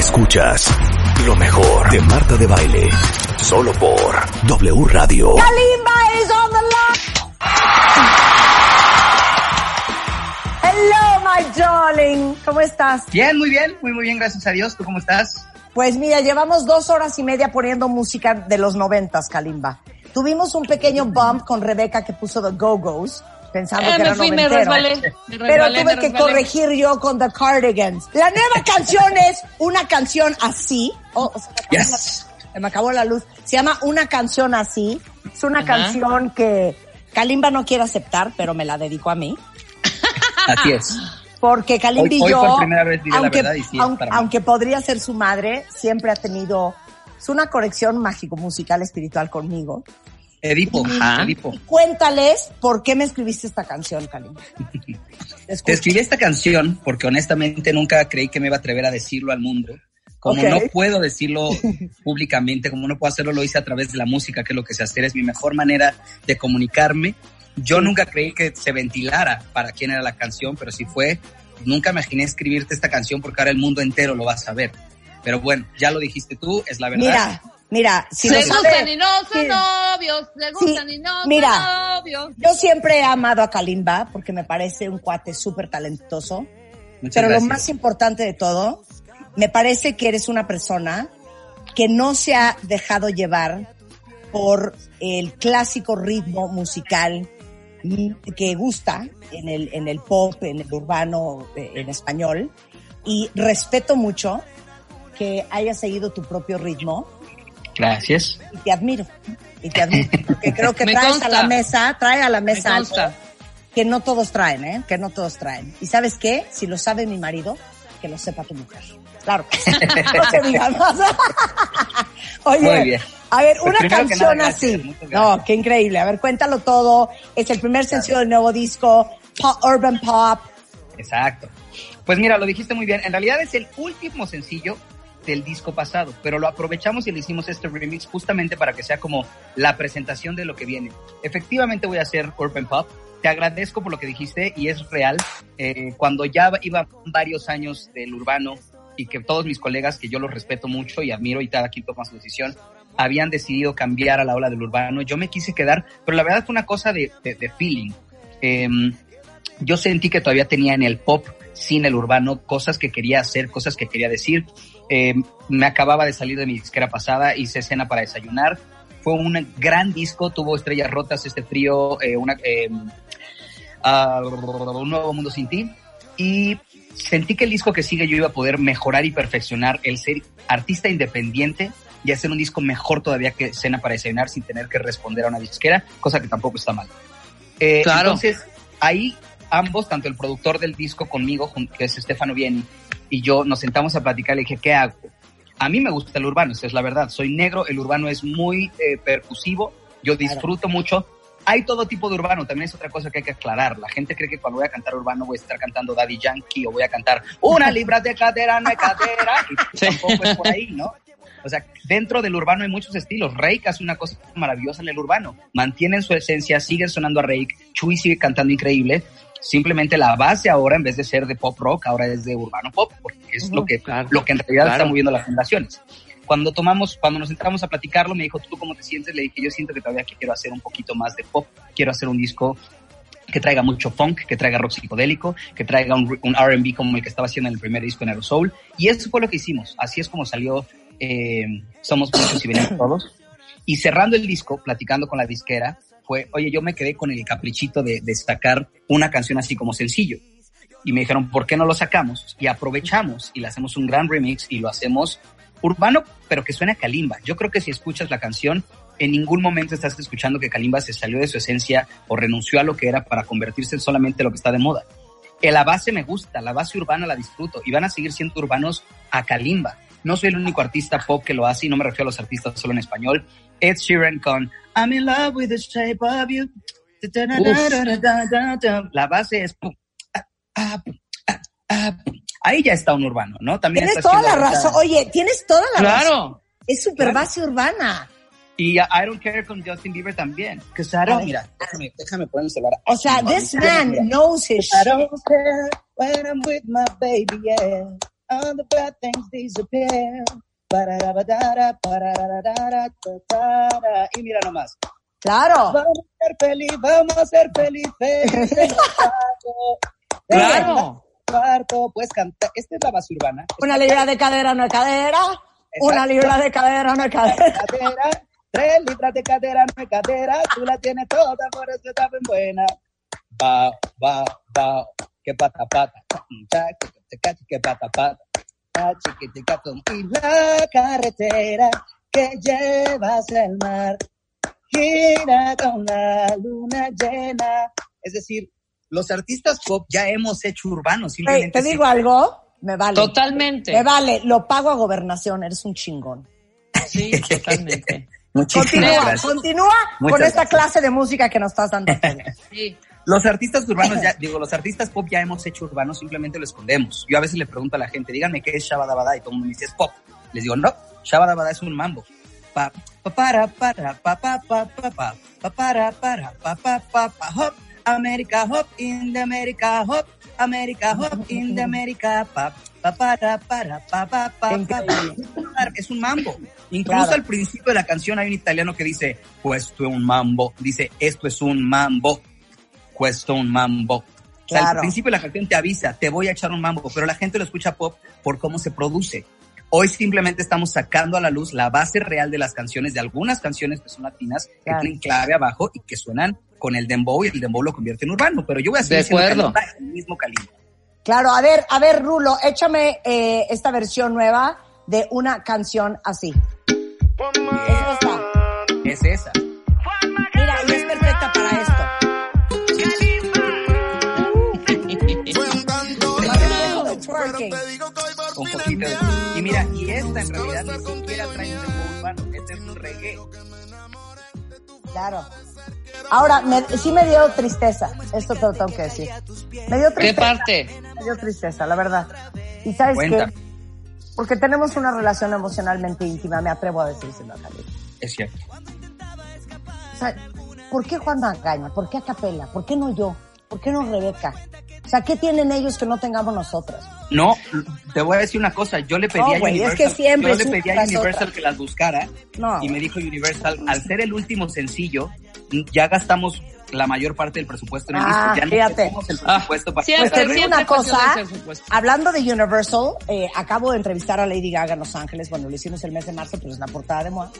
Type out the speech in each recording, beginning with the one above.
Escuchas lo mejor de Marta de Baile. Solo por W Radio. Kalimba is on the line. Hello, my darling. ¿Cómo estás? Bien, muy bien, muy muy bien, gracias a Dios. ¿Tú cómo estás? Pues mira, llevamos dos horas y media poniendo música de los noventas, Kalimba. Tuvimos un pequeño bump con Rebeca que puso The Go-Go's, pensando Eh, que me era fui, me noventero. resbalé, me Pero tuve me que resbalé. corregir yo con The Cardigans. La nueva canción es una canción así. Oh, se, me Yes. la, me acabó la luz. Se llama Una canción así. Es una Ajá. canción que Kalimba no quiere aceptar, pero me la dedicó a mí. Así es. Porque Kalimba Hoy- y hoy yo, por primera vez diré la aunque, verdad y sí es aun- para mí. aunque podría ser su madre, siempre ha tenido es una conexión mágico-musical espiritual conmigo. Edipo, Ajá. Edipo. Cuéntales por qué me escribiste esta canción, Kalimba. Te escribí esta canción porque honestamente nunca creí que me iba a atrever a decirlo al mundo. Como no puedo decirlo públicamente, como no puedo hacerlo, lo hice a través de la música, que es lo que sé hacer, es mi mejor manera de comunicarme. Yo nunca creí que se ventilara para quién era la canción, pero si fue, nunca imaginé escribirte esta canción porque ahora el mundo entero lo va a saber. Pero bueno, ya lo dijiste tú, es la verdad. Mira, mira, si Se lo gustan sabe- y no son Sí. novios, se gustan Sí, y no mira. son novios. Yo siempre he amado a Kalimba porque me parece un cuate súper talentoso. Muchas Pero lo más importante de todo, me parece que eres una persona que no se ha dejado llevar por el clásico ritmo musical que gusta en el, en el pop, en el urbano, eh, en español. Y respeto mucho que hayas seguido tu propio ritmo Gracias. y te admiro. Y te admiro. Porque creo que traes consta. a la mesa, trae a la Me mesa algo que no todos traen, ¿eh? Que no todos traen. ¿Y sabes qué? Si lo sabe mi marido, que lo sepa tu mujer. Claro. que sí. no se diga más. Oye, Muy bien. a ver, Pues una canción nada, así. gracias. No, qué increíble. A ver, cuéntalo todo. Es el primer sencillo del nuevo disco, pop, Urban Pop. Exacto. Pues mira, lo dijiste muy bien. En realidad es el último sencillo del disco pasado, pero lo aprovechamos y le hicimos este remix justamente para que sea como la presentación de lo que viene. Efectivamente voy a hacer Urban Pop. Te agradezco por lo que dijiste y es real. Eh, cuando ya iba varios años del urbano y que todos mis colegas, que yo los respeto mucho y admiro y cada quien toma su decisión, habían decidido cambiar a la ola del urbano, yo me quise quedar, pero la verdad fue una cosa de, de- de feeling. Em, yo sentí que todavía tenía en el pop, sin el urbano, cosas que quería hacer, cosas que quería decir. Eh, me acababa de salir de mi disquera pasada, hice escena para desayunar. Fue un gran disco, tuvo estrellas rotas, este frío, eh, una, eh, ah, un nuevo mundo sin ti. Y sentí que el disco que sigue yo iba a poder mejorar y perfeccionar el ser artista independiente y hacer un disco mejor todavía que escena para desayunar sin tener que responder a una disquera, cosa que tampoco está mal. Eh, Claro. Entonces, ahí ambos, tanto el productor del disco conmigo, que es Stefano Vieni, y yo nos sentamos a platicar, le dije, ¿qué hago? A mí me gusta el urbano, esa es la verdad. Soy negro, el urbano es muy eh, percusivo, yo disfruto mucho. Hay todo tipo de urbano, también es otra cosa que hay que aclarar. La gente cree que cuando voy a cantar urbano voy a estar cantando Daddy Yankee o voy a cantar una libra de cadera, no hay cadera, y tampoco es por ahí, ¿no? O sea, dentro del urbano hay muchos estilos. Rake hace una cosa maravillosa en el urbano. Mantienen su esencia, siguen sonando a Rake. Chuy sigue cantando increíble. Simplemente la base ahora, en vez de ser de pop rock, ahora es de urbano pop, porque es Ujú, lo, que, claro. lo que en realidad Claro. está moviendo las generaciones. Cuando tomamos, cuando nos entramos a platicarlo, me dijo, ¿tú cómo te sientes? Le dije, yo siento que todavía quiero hacer un poquito más de pop. Quiero hacer un disco que traiga mucho funk, que traiga rock psicodélico, que traiga un, un R&B como el que estaba haciendo en el primer disco en Aerosol. Y eso fue lo que hicimos. Así es como salió eh, Somos Muchos y Venimos Todos. Y cerrando el disco, platicando con la disquera, fue, oye, yo me quedé con el caprichito de, de sacar una canción así como sencillo. Y me dijeron, ¿por qué no lo sacamos? Y aprovechamos y le hacemos un gran remix y lo hacemos urbano, pero que suena a Kalimba. Yo creo que si escuchas la canción, en ningún momento estás escuchando que Kalimba se salió de su esencia o renunció a lo que era para convertirse en solamente lo que está de moda. La base me gusta, la base urbana la disfruto y van a seguir siendo urbanos a Kalimba. No soy el único artista pop que lo hace y no me refiero a los artistas solo en español. Ed Sheeran con I'm in love with the shape of you. La base es ah, ah, ah, ah, ahí ya está un urbano, ¿no? También Tienes toda la razón. Oye, tienes toda la razón. Claro. Es super Claro. base urbana. Y I Don't Care con Justin Bieber también. Que I don't, mira, déjame, déjame poner el celular. O sea, this man Mira. knows his I shit. don't care when I'm with my baby, yeah. all the bad things disappear. Y mira nomás. Claro. Vamos a ser feliz, vamos a ser cuarto. Claro. Cuarto, pues canta. Esta es la base urbana. Una libra de cadera no es cadera. Una libra de cadera no es cadera. cadera, tres libras de cadera, no es cadera, tú la tienes toda, por eso está bien buena. Va, va, va, que pata, pata, que pata, pata, chiquitica, y la carretera que llevas al mar, gira con la luna llena. Es decir, los artistas pop ya hemos hecho urbanos, Ey, simplemente. te digo algo, me vale. Totalmente. Me vale, lo pago a gobernación, eres un chingón. Sí, totalmente. Muchísimas Continúa, gracias. continúa con esta gracias. clase de música que nos estás dando. Sí. Los artistas urbanos, ya, digo, los artistas pop ya hemos hecho urbanos, simplemente lo escondemos. Yo a veces le pregunto a la gente, díganme qué es Shabadabada, y todo el mundo me dice, es pop. Les digo, no, Shabadabada es un mambo. Pa, pa, para, para, pa, pa, pa, pa, pa, pa, para, para, pa, pa, pa, pa, hop, America, hop, in the America, hop, America, hop, in the America, pa, pa, para, para, pa, pa, pa, pa. Es un mambo. Incluso al principio de la canción hay un italiano que dice, questo es un mambo. Dice, esto es un mambo. Questo un mambo. O sea, Claro. al principio la canción te avisa, te voy a echar un mambo, pero la gente lo escucha pop por cómo se produce. Hoy simplemente estamos sacando a la luz la base real de las canciones, de algunas canciones que son latinas, que Claro. tienen clave abajo y que suenan con el dembow y el dembow lo convierte en urbano. Pero yo voy a seguir que en el mismo calibre. Claro, a ver, a ver, Rulo, échame eh, esta versión nueva de una canción así. Es esta. Es esa. Mira, en realidad ni siquiera trae un dembow urbano. Este es un reggae. Claro. Ahora, me, sí me dio tristeza, esto te lo tengo que decir. Me dio tristeza. ¿Qué parte? Me dio tristeza, la verdad. ¿Y sabes Cuenta. qué? Porque tenemos una relación emocionalmente íntima, me atrevo a decírselo a Cali. Es cierto. O sea, ¿por qué Juan Magaña? ¿Por qué Acapela? ¿Por qué no yo? ¿Por qué no Rebeca? O sea, ¿qué tienen ellos que no tengamos nosotros? No, te voy a decir una cosa. Yo le pedí No, a es Universal, que siempre yo le es una pedí a tras Universal otra. que las buscara No. y me dijo Universal, al ser el último sencillo, ya gastamos la mayor parte del presupuesto en el Ah, disco. Ya no fíjate. tenemos el presupuesto para... Siempre, Pues te digo una cosa, hablando de Universal, eh, acabo de entrevistar a Lady Gaga en Los Ángeles, bueno, lo hicimos el mes de marzo, pero es la portada de Moa.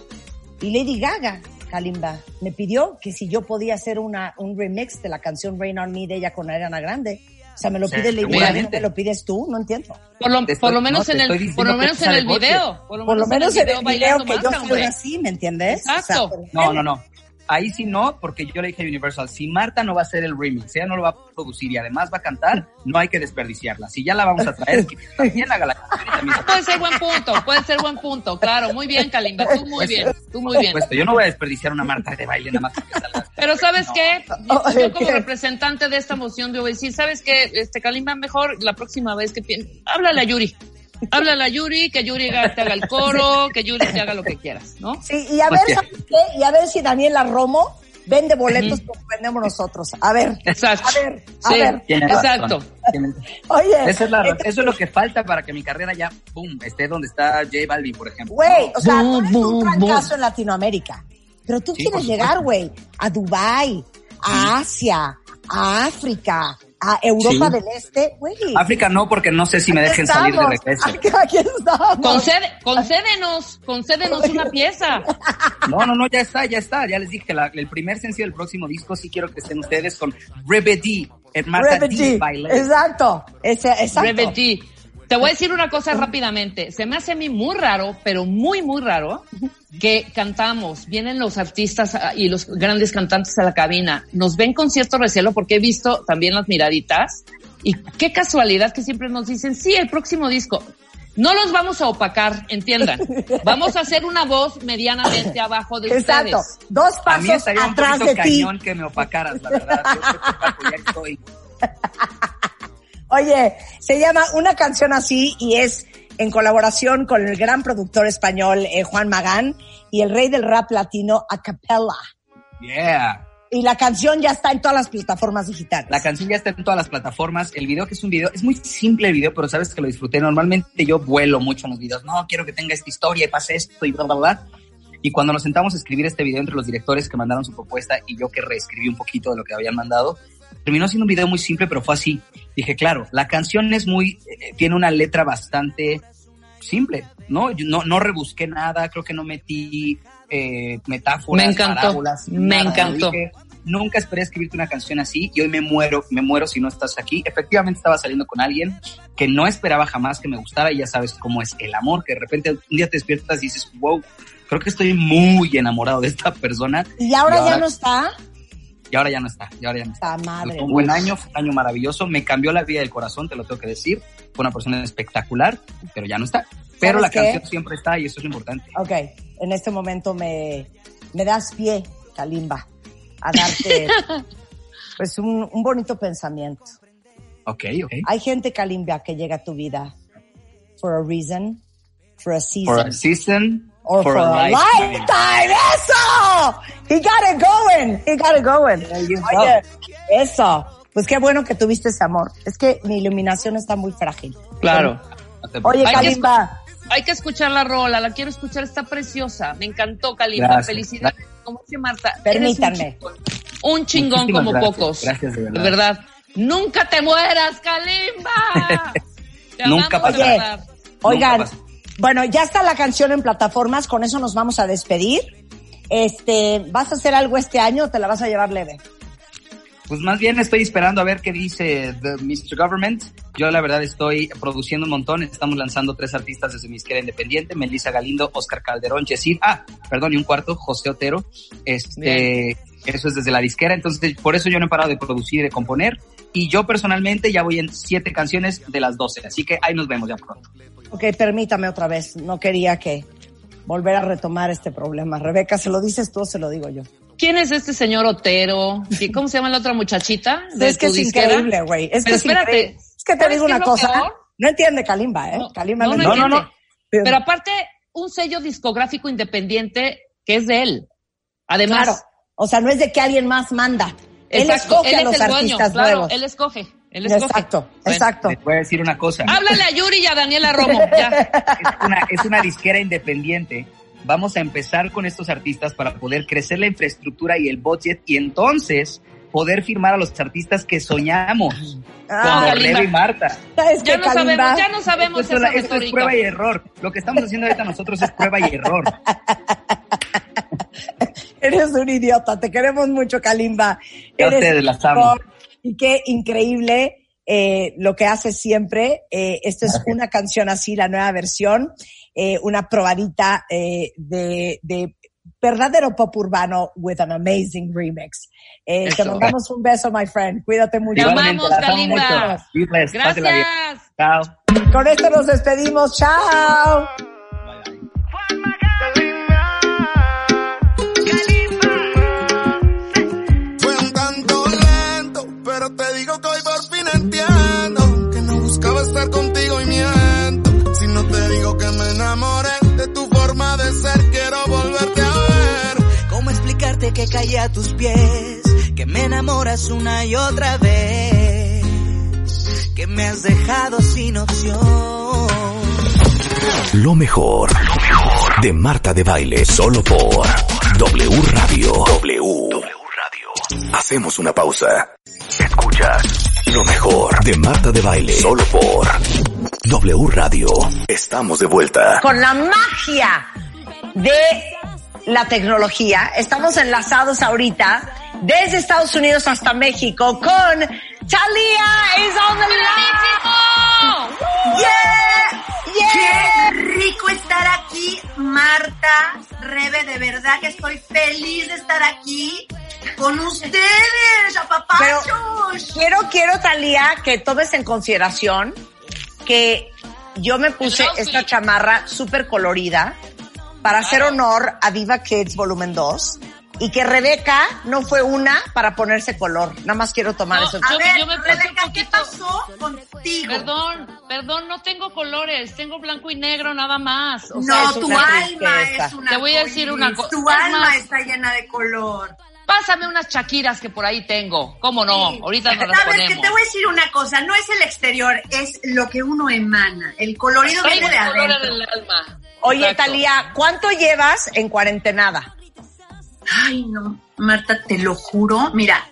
Y Lady Gaga, Kalimba, me pidió que si yo podía hacer una, un remix de la canción Rain on Me de ella con Ariana Grande. O sea, me lo Sí, pide Lady Gaga, me lo pides tú, no entiendo. Por lo, Te por lo estoy- menos no, en estoy el, por lo menos en el video. Por lo menos en el video bailando que yo fui así, ¿me entiendes? Exacto. O sea, por- No, no, no. Ahí sí no, porque yo le dije a Universal, si Marta no va a hacer el remix, ella no lo va a producir y además va a cantar, no hay que desperdiciarla. Si ya la vamos a traer, que también haga la también se Puede ser buen punto, puede ser buen punto, claro. Muy bien, Kalimba, tú muy bien, tú muy bien. Puesto, Yo no voy a desperdiciar una Marta de baile nada más porque salga. Pero ¿sabes qué? Yo como representante de esta moción debo decir, ¿sabes qué? Este Kalimba mejor la próxima vez que háblale a Yuri. Háblale a Yuri, que Yuri haga- te haga el coro, que Yuri te haga lo que quieras, ¿no? Sí, y a ver. ¿sabes qué? Y a ver si Daniela Romo vende boletos como vendemos nosotros. A ver, Exacto. a ver, a Sí, ver. Exacto. razón. Oye, Eso es, la- eso es lo que falta para que mi carrera ya, boom, esté donde está J Balvin, por ejemplo. Güey, o sea, tú Boom, eres un boom, trancazo en Latinoamérica. Pero tú Sí, quieres llegar, güey, a Dubai, a Asia, a África, a Europa Sí. del Este, güey. África no, porque no sé si me dejen salir de estamos, regreso. Aquí, aquí estamos. Concede, concédenos, concédenos una pieza. No, no, no, ya está, ya está. Ya les dije, la- el primer sencillo del próximo disco sí quiero que estén ustedes con Rebedi, en Marta D. Revenge. Baile. Exacto, ese, exacto. Reveti. Te voy a decir una cosa rápidamente. Se me hace a mí muy raro, pero muy, muy raro, que cantamos, vienen los artistas y los grandes cantantes a la cabina, nos ven con cierto recelo porque he visto también las miraditas y qué casualidad que siempre nos dicen, sí, el próximo disco. No los vamos a opacar, entiendan. Vamos a hacer una voz medianamente abajo de Exacto. ustedes. Dos A mí pasos estaría un atrás poquito de ti. cañón que me opacaras, la verdad. Yo estoy. Oye, se llama Una canción así y es en colaboración con el gran productor español eh, Juan Magán y el rey del rap latino a capella. Yeah. y la canción ya está en todas las plataformas digitales. La canción ya está en todas las plataformas. El video, que es un video, es muy simple el video, pero sabes que lo disfruté. Normalmente yo vuelo mucho en los videos. No, quiero que tenga esta historia y pase esto y bla, bla, bla. Y cuando nos sentamos a escribir este video entre los directores que mandaron su propuesta y yo que reescribí un poquito de lo que habían mandado, terminó siendo un video muy simple, pero fue así. Dije, claro, la canción es muy, eh, tiene una letra bastante simple, ¿no? Yo no, no rebusqué nada, creo que no metí eh, metáforas, Me encantó, parábolas, me nada. encantó. Dije, nunca esperé escribirte una canción así y hoy me muero, me muero si no estás aquí. Efectivamente estaba saliendo con alguien que no esperaba jamás que me gustara y ya sabes cómo es el amor, que de repente un día te despiertas y dices, wow, creo que estoy muy enamorado de esta persona. Y ahora ya no está. Y ahora ya no está, y ahora ya no está. Madre. Fue un buen año, fue un año maravilloso, me cambió la vida del corazón, te lo tengo que decir. Fue una persona espectacular, pero ya no está. Pero ¿Sabes la qué? canción siempre está y eso es lo importante. Ok, en este momento me, me das pie, Kalimba, a darte pues un, un bonito pensamiento. Ok, ok. Hay gente, Kalimba, que llega a tu vida for a reason, for a season, For a season, or for, a, lifetime. lifetime. ¡Eso! He got it going. He got it going. Oye, eso. Pues qué bueno que tuviste ese amor. Es que mi iluminación está muy frágil. Claro. Oye, Hay que Kalimba, Hay que escuchar la rola, la quiero escuchar, está preciosa. Me encantó, Kalimba. Gracias. Felicidades. Como dice Marta, eres un permítanme. chingón. Un chingón como gracias, pocos. gracias, de verdad. De verdad. Nunca te mueras, Kalimba. Te Nunca amamos, de pasa. verdad. Oigan. Bueno, ya está la canción en plataformas, con eso nos vamos a despedir. Este, ¿vas a hacer algo este año o te la vas a llevar leve? Pues más bien estoy esperando a ver qué dice The Mr. Government. Yo la verdad estoy produciendo un montón. Estamos lanzando tres artistas desde mi izquierda independiente. Melissa Galindo, Oscar Calderón, Yesid. Ah, perdón, y un cuarto, José Otero. Este, eso es desde la disquera. Entonces, por eso yo no he parado de producir y de componer. Y yo personalmente ya voy en siete canciones de las doce. Así que ahí nos vemos ya pronto. Ok, permítame otra vez. No quería que volver a retomar este problema. Rebeca, ¿se lo dices tú o se lo digo yo? ¿Quién es este señor Otero? ¿Qué- ¿Cómo se llama la otra muchachita? de es que es disquera? increíble, güey. Es que Pero espérate. Es que te ¿sabes digo una cosa. peor? No entiende Kalimba, ¿eh? No, Kalimba no, no, no entiende. no, no. Pero- aparte, un sello discográfico independiente que es de él. Además, Claro. O sea, no es de que alguien más manda. Él escoge él a es los el dueño, artistas claro, nuevos. él escoge, él escoge. Exacto, Bueno, exacto. Les voy a decir una cosa. Háblale a Yuri y a Daniela Romo, ya. es una, es una disquera independiente. Vamos a empezar con estos artistas para poder crecer la infraestructura y el budget y entonces poder firmar a los artistas que soñamos. Ah, como. Rebe y Marta. ¿Sabes Ya no sabemos, ya no sabemos Esto, es- esto es prueba y error. Lo que estamos haciendo ahorita nosotros es prueba y error. Eres un idiota, te queremos mucho, Kalimba. Eres ustedes las amo. Y qué increíble eh, lo que haces siempre. Eh, esto es una canción así, la nueva versión, eh, una probadita eh, de, de verdadero pop urbano with an amazing remix. Eh, te mandamos un beso, my friend. Cuídate mucho. Te amamos, bien. Gracias. Chao. Con esto nos despedimos. Chao. Caí a tus pies? Que me enamoras una y otra vez. Que me has dejado sin opción. Lo mejor, lo mejor de Marta de Baile, solo por W Radio. W. Radio. Hacemos una pausa. Escuchas lo mejor de Marta de Baile, solo por W Radio. Estamos de vuelta. con la magia de la tecnología. Estamos enlazados ahorita desde Estados Unidos hasta México con Talia is on the line. Yeah, yeah. Qué rico estar aquí, Marta, Rebe, de verdad que estoy feliz de estar aquí con ustedes, Pero apapachos. quiero, quiero, Talia, que tomes en consideración que yo me puse esta chamarra súper colorida para hacer honor a Viva Kids Volumen 2 y que Rebeca no fue una para ponerse color. Nada más quiero tomar No, eso. A yo- ver, yo me puse un Rebeca, ¿qué pasó contigo? Perdón, perdón, no tengo colores, tengo blanco y negro nada más. O no, sea, tu alma tristeza. es una Te voy a decir una arcoíris, co- Tu alma más- está llena de color. Pásame unas chaquiras que por ahí tengo. ¿Cómo no? Sí. Ahorita nos las Sabes que ponemos. te voy a decir una cosa, no es el exterior, es lo que uno emana. El colorido viene de el color adentro. en el alma. Oye, Exacto. Talía, ¿cuánto llevas en cuarentenada? Ay, no, Marta, te lo juro. Mira,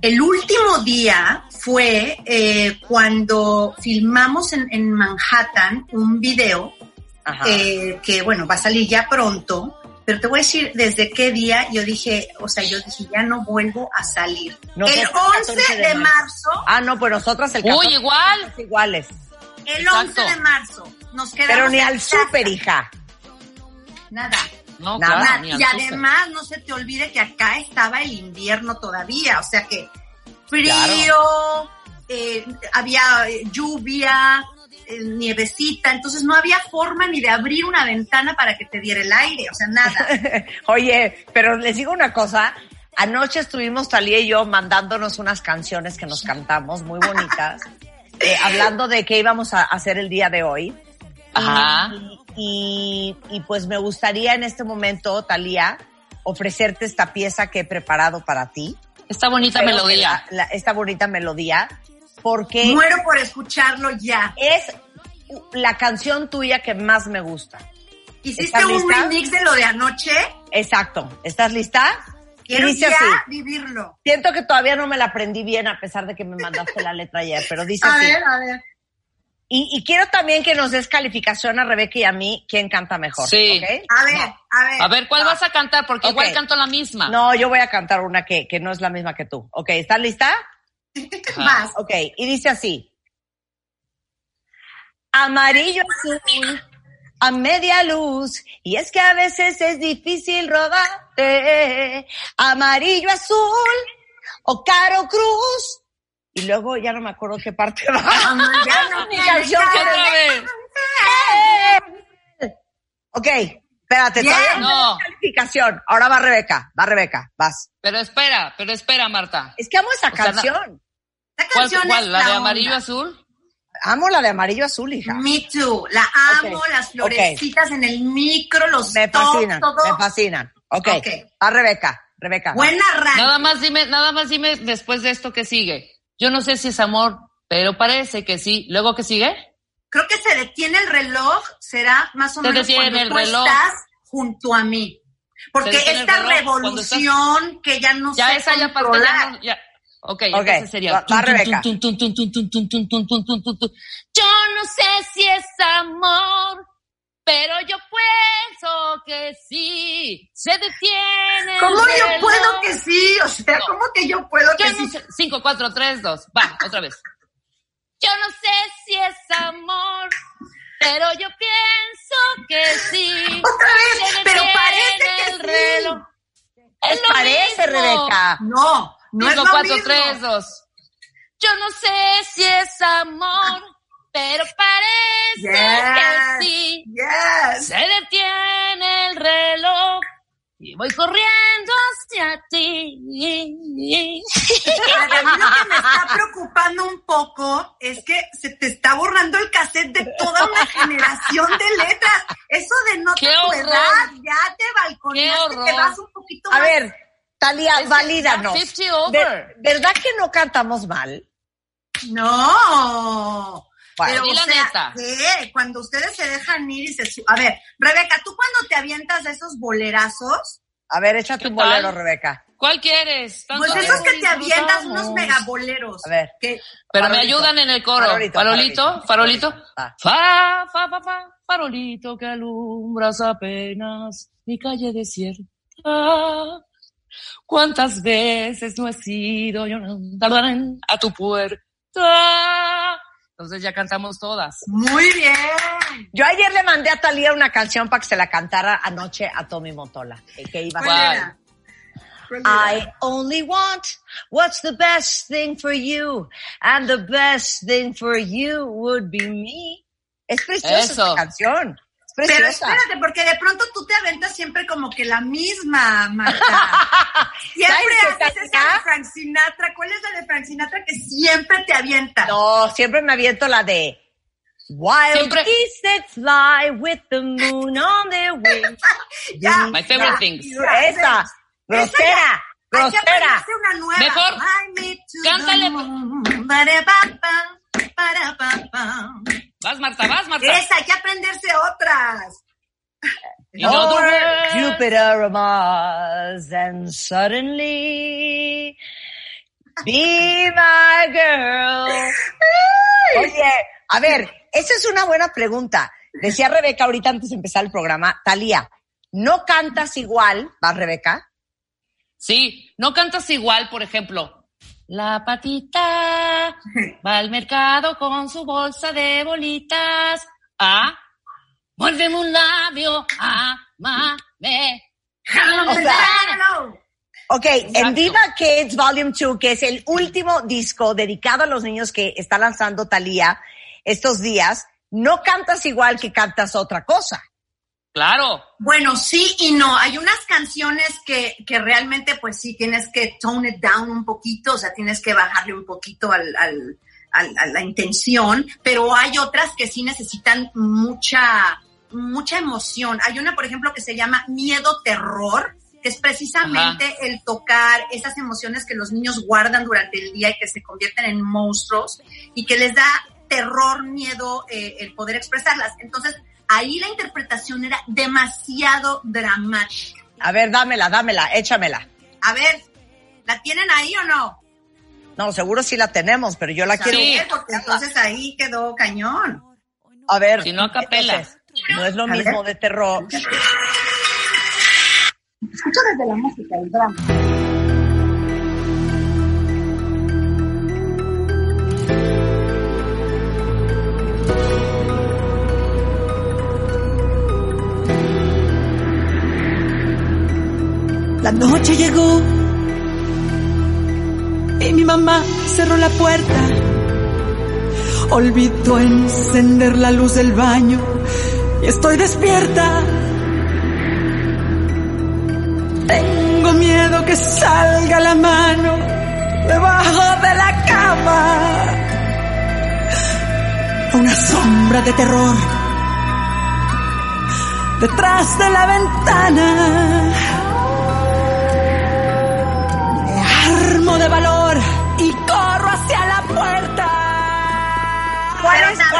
el último día fue eh, cuando filmamos en, en Manhattan un video eh, que, bueno, va a salir ya pronto. Pero te voy a decir desde qué día yo dije, o sea, yo dije, ya no vuelvo a salir. El el 11 14 de, de marzo, Ah, no, pues nosotras el 14 Uy, igual. iguales. el Exacto. 11 de marzo, nos quedamos Pero ni al súper, hija. Nada. No, Nada. claro, Nada. ni al y además, no se te olvide que acá estaba el invierno todavía, o sea que frío, eh, había eh, lluvia, nievecita, entonces no había forma ni de abrir una ventana para que te diera el aire, o sea, nada. Oye, pero les digo una cosa. Anoche estuvimos Talía y yo mandándonos unas canciones que nos cantamos muy bonitas, eh, hablando de qué íbamos a hacer el día de hoy. Ajá. Y, y pues me gustaría en este momento, Talía, ofrecerte esta pieza que he preparado para ti. Esta bonita melodía. la- la- esta bonita melodía, porque Muero por escucharlo ya. es la canción tuya que más me gusta. ¿Hiciste ¿Estás un lista? remix de lo de anoche? Exacto. ¿Estás lista? Quiero dice ya así. vivirlo. Siento que todavía no me la aprendí bien a pesar de que me mandaste la letra ayer, pero dice A así. ver, a ver. Y, y quiero también que nos des calificación a Rebeca y a mí quién canta mejor. Sí. A ver, a ver. A ver, ¿cuál vas a cantar? Porque igual canto la misma. No, yo voy a cantar una que, que no es la misma que tú. Ok, ¿estás lista? Más. Ok, y dice así. Amarillo azul, a media luz, y es que a veces es difícil robarte. Amarillo azul, o caro cruz. Y luego ya no me acuerdo qué parte va. Ya no Mi canción. Ok, espérate, Bien. todavía no calificación. Ahora va Rebeca, va Rebeca, vas. Pero espera, pero espera, Marta. Es que amo esa O sea, la- canción. ¿Cuál, cuál? es ¿La de onda. amarillo azul? Amo la de amarillo azul, hija. Me too. La amo, las florecitas en el micro, los Me fascinan, todo. me fascinan. Ok, Ok. va Rebeca, Rebeca. Buena rank. Nada más dime, nada más dime después de esto que sigue. Yo no sé si es amor, pero parece que sí. ¿Luego qué sigue? Creo que se detiene el reloj, será más o Se menos detiene cuando el tú reloj. estás junto a mí. Porque Se esta reloj cuando estás- revolución que ya no Ya sé esa ya ya ya. Ok, okay. entonces sería. Va, Rebeca. Yo no sé si es amor, pero yo pienso que sí. Se detiene. ¿Cómo yo puedo que sí? O sea, ¿cómo que yo puedo que no sí? Sé. Cinco, cuatro, tres, dos. Va, otra vez. Yo no sé si es amor. Pero yo pienso que sí. Otra vez, pero parece que el reloj. Es parece, mismo. Rebeca. No, no es 5, lo 4, mismo. 3, 2. Yo no sé si es amor, pero parece Yes. que sí. Yes. Se detiene el reloj y voy corriendo hacia ti. A mí lo que me está preocupando un poco es que se te está borrando el cassette de toda una generación de letras. Eso denota ¡Qué tu horror! edad. Ya te ¡Qué balconeaste, te vas un poquito A más. ver, Es que valídanos. ya 50 over. Ver- ¿Verdad que no cantamos mal? No. Bueno, Pero, o la sea, neta. ¿qué? Cuando ustedes se dejan ir y se... A ver, Rebeca, ¿tú cuando te avientas de esos bolerazos? a ver, échate ¿Qué un tal? bolero, Rebeca. ¿Cuál quieres? Pues esos que te avientas unos megaboleros. A ver. Que, Pero me ayudan en el coro. Farolito, Farolito, farolito. farolito. Ah. Fa, fa, fa, fa, farolito que alumbras apenas mi calle desierta. ¿Cuántas veces no he sido yo a tu puerta? Entonces ya cantamos todas. muy bien. Yo ayer le mandé a Talía una canción para que se la cantara anoche a Tommy Motola. Que iba a. I only want what's the best thing for you, and the best thing for you would be me. Es preciosa Eso. esta canción. Pero espérate, porque de pronto tú te aventas siempre como que la misma, Marta. Siempre ¿Sabes qué, haces esa de Frank Sinatra. ¿Cuál es la de Frank Sinatra que siempre te avienta? No, siempre me aviento la de Wild Siempre- geese that fly with the moon on their wings. Ya, My favorite ya, things. Esa, grosera. Hay que Grosera. aprenderse una nueva. Mejor, cántale. Para, pa. Vas, Marta, vas, Marta. Esa, hay que aprenderse otras. In other Or words. Jupiter or Mars, and suddenly be my girl. Oye, a ver, esa es una buena pregunta. Decía Rebeca ahorita antes de empezar el programa, Talía, ¿no cantas igual, va Rebeca? Sí, no cantas igual, por ejemplo. La patita va al mercado con su bolsa de bolitas. Ah, muérdeme un labio, amame. O sea, Ok, en. Viva Kids Volume 2, que es el último disco dedicado a los niños que está lanzando Talía estos días, no cantas igual que cantas otra cosa. Claro. Bueno, sí y no. Hay unas canciones que, que realmente, pues sí, tienes que tone it down un poquito, o sea, tienes que bajarle un poquito al, al- al- a la intención, pero hay otras que sí necesitan mucha, mucha emoción. Hay una, por ejemplo, que se llama Miedo Terror, que es precisamente el tocar esas emociones que los niños guardan durante el día y que se convierten en monstruos y que les da terror, miedo, eh, el poder expresarlas. Entonces, ahí la interpretación era demasiado dramática. A ver, dámela, dámela, échamela. A ver, ¿la tienen ahí o no? No, seguro sí la tenemos, pero yo la quiero. Sí. Porque entonces ahí quedó cañón. A ver. Si no, a capela. No es lo A mismo ver. de terror. Escucha desde la música, el drama. La noche llegó y mi mamá cerró la puerta. Olvidó encender la luz del baño y estoy despierta. Tengo miedo que salga la mano debajo de la cama. Una sombra de terror detrás de la ventana.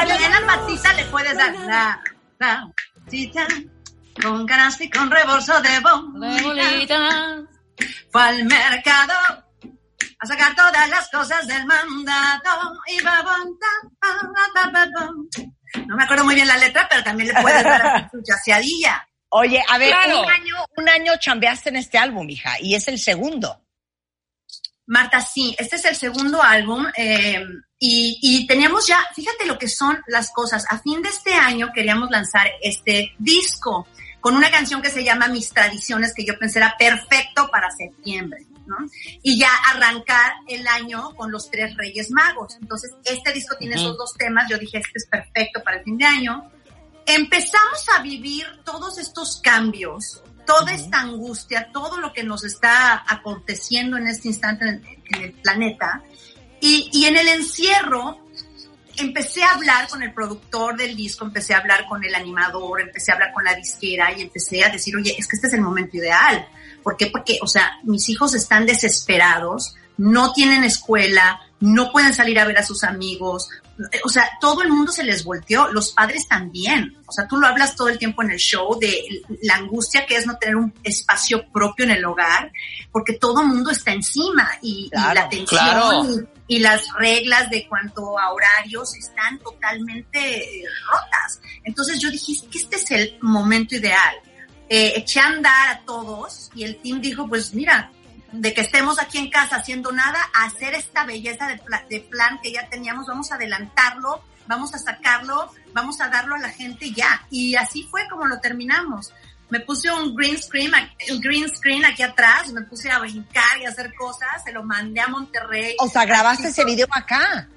¿Cuál Pero es? ¿Cuál es? también a Martita le puedes dar la, la, tita, con ganas y con rebolso de De bolita. bolita. Fue al mercado a sacar todas las cosas del mandado. Y bom. No me acuerdo muy bien la letra, pero también le puedes dar su chaseadilla. Oye, a ver, Claro. un año, un año chambeaste en este álbum, hija, y es el segundo. Marta, sí, este es el segundo álbum eh, y, y teníamos ya, fíjate lo que son las cosas. A fin de este año queríamos lanzar este disco con una canción que se llama Mis Tradiciones, que yo pensé era perfecto para septiembre, ¿no? Y ya arrancar el año con los tres Reyes Magos. Entonces, este disco tiene esos dos temas, yo dije, este es perfecto para el fin de año. Empezamos a vivir todos estos cambios, toda esta angustia, todo lo que nos está aconteciendo en este instante en, en el planeta. Y, y en el encierro empecé a hablar con el productor del disco, empecé a hablar con el animador, empecé a hablar con la disquera y empecé a decir, oye, es que este es el momento ideal. ¿Por qué? Porque, o sea, mis hijos están desesperados, no tienen escuela, no pueden salir a ver a sus amigos. O sea, todo el mundo se les volteó, los padres también. O sea, tú lo hablas todo el tiempo en el show de la angustia que es no tener un espacio propio en el hogar, porque todo el mundo está encima y, la tensión claro. y, y las reglas de cuanto a horarios están totalmente eh, rotas. Entonces yo dije, que este es el momento ideal. Eh, eché a andar a todos y el team dijo, pues mira, de que estemos aquí en casa haciendo nada, a hacer esta belleza de, pla- de plan que ya teníamos, vamos a adelantarlo, vamos a sacarlo, vamos a darlo a la gente ya. Y así fue como lo terminamos. Me puse un green screen, un green screen aquí atrás, me puse a brincar y a hacer cosas, se lo mandé a Monterrey. O sea, grabaste ese video acá.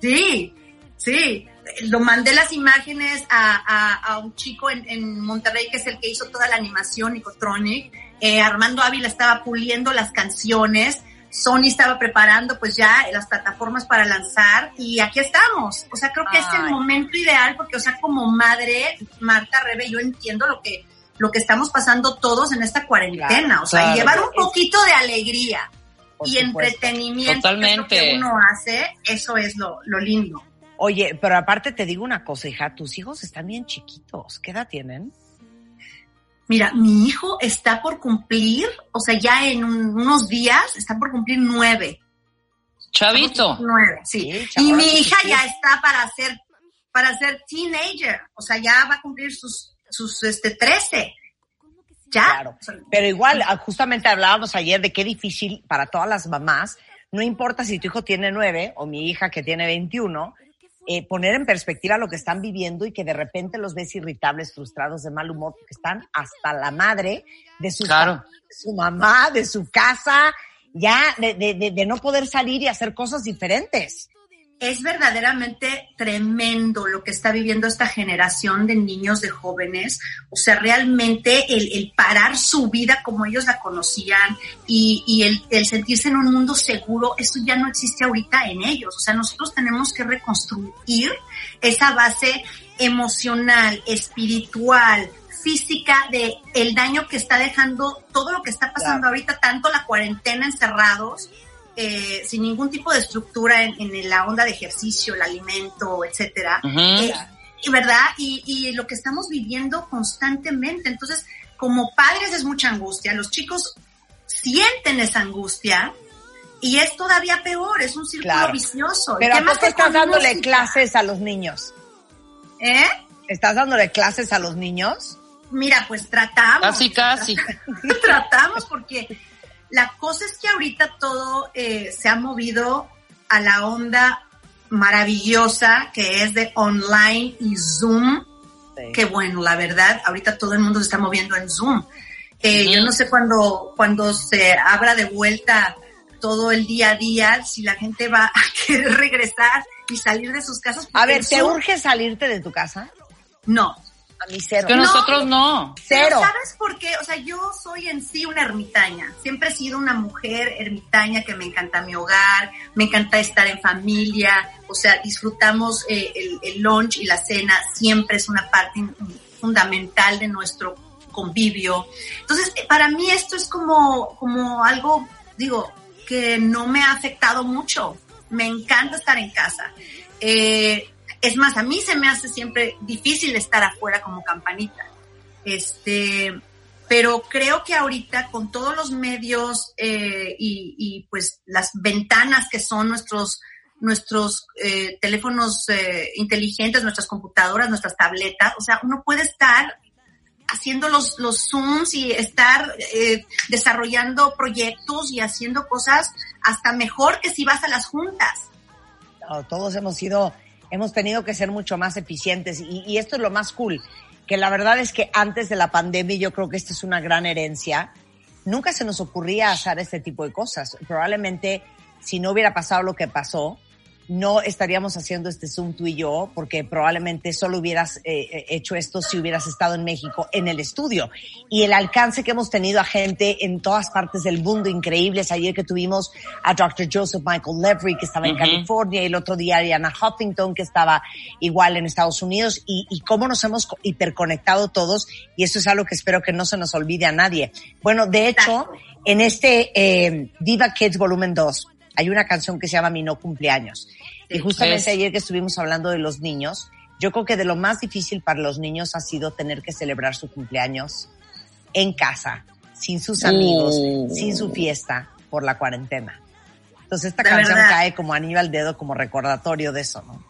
Sí, sí. Lo mandé las imágenes a, a, a un chico en, en Monterrey que es el que hizo toda la animación, Nicotronic. Eh, Armando Ávila estaba puliendo las canciones. Sony estaba preparando pues ya las plataformas para lanzar y aquí estamos. O sea, creo que es el momento ideal porque, o sea, como madre, Marta Rebe, yo entiendo lo que lo que estamos pasando todos en esta cuarentena, Claro, o sea, claro. llevar un poquito de alegría Por y supuesto. entretenimiento Totalmente. que es lo que uno hace, eso es lo, lo lindo. Oye, pero aparte te digo una cosa, hija, tus hijos están bien chiquitos. ¿Qué edad tienen? Mira, mi hijo está por cumplir, o sea, ya en un- unos días está por cumplir nueve. Chavito. Nueve, sí. Sí, y mi hija sí. ya está para ser, para ser teenager, o sea, ya va a cumplir sus, sus, este, trece. Ya. Claro. Pero igual, ah, justamente hablábamos ayer de qué difícil para todas las mamás, no importa si tu hijo tiene nueve o mi hija que tiene 21, eh, poner en perspectiva lo que están viviendo y que de repente los ves irritables, frustrados, de mal humor, porque están hasta la madre de su, Claro. de su mamá, de su casa, ya de, de- de- de no poder salir y hacer cosas diferentes. Es verdaderamente tremendo lo que está viviendo esta generación de niños, de jóvenes. O sea, realmente el, el parar su vida como ellos la conocían y, y el, el sentirse en un mundo seguro, eso ya no existe ahorita en ellos. O sea, nosotros tenemos que reconstruir esa base emocional, espiritual, física de el daño que está dejando todo lo que está pasando ahorita, tanto la cuarentena encerrados, eh, sin ningún tipo de estructura en, en la onda de ejercicio, el alimento, etcétera. Eh, y ¿Verdad? Y, y lo que estamos viviendo constantemente. Entonces, como padres es mucha angustia. Los chicos sienten esa angustia y es todavía peor. Es un círculo Claro. vicioso. Pero ¿Qué ¿a más poco que estás dándole música? clases a los niños? ¿Eh? ¿Estás dándole clases a los niños? Mira, pues tratamos. Casi, casi. tratamos porque la cosa es que ahorita todo eh, se ha movido a la onda maravillosa que es de online y Zoom. Que bueno, la verdad, ahorita todo el mundo se está moviendo en Zoom. Eh, Yo no sé cuando, cuando se abra de vuelta todo el día a día, si la gente va a querer regresar y salir de sus casas. A ver, ¿te Zoom- urge salirte de tu casa? No, A mí cero. Que nosotros no. Cero. Pero ¿sabes por qué? O sea, yo soy en sí una ermitaña. Siempre he sido una mujer ermitaña que me encanta mi hogar, me encanta estar en familia. O sea, disfrutamos eh, el, el lunch y la cena. Siempre es una parte fundamental de nuestro convivio. Entonces, eh, para mí esto es como, como algo, digo, que no me ha afectado mucho. Me encanta estar en casa. Eh, es más, a mí se me hace siempre difícil estar afuera como campanita. Este, pero creo que ahorita con todos los medios eh, y, pues las ventanas que son nuestros nuestros eh, teléfonos eh, inteligentes, nuestras computadoras, nuestras tabletas, o sea, uno puede estar haciendo los, los Zooms y estar desarrollando proyectos y haciendo cosas hasta mejor que si vas a las juntas. Todos hemos sido, hemos tenido que ser mucho más eficientes y, esto es lo más cool, que la verdad es que antes de la pandemia yo creo que esta es una gran herencia. Nunca se nos ocurría hacer este tipo de cosas. Probablemente si no hubiera pasado lo que pasó, no estaríamos haciendo este Zoom tú y yo, porque probablemente solo hubieras eh, hecho esto si hubieras estado en México en el estudio. Y el alcance que hemos tenido a gente en todas partes del mundo, increíbles. Ayer que tuvimos a Dr. Joseph Michael Levry, que estaba en Ujú. California, y el otro día a Ariana Huffington, que estaba igual en Estados Unidos, y, y cómo nos hemos co- hiperconectado todos, y eso es algo que espero que no se nos olvide a nadie. Bueno, de hecho, en este eh, Diva Kids Volumen 2, hay una canción que se llama Mi No Cumpleaños. Y justamente Es- ayer que estuvimos hablando de los niños, yo creo que de lo más difícil para los niños ha sido tener que celebrar su cumpleaños en casa, sin sus amigos, Uh. sin su fiesta, por la cuarentena. Entonces esta canción verdad. cae como anillo al dedo, como recordatorio de eso, ¿no?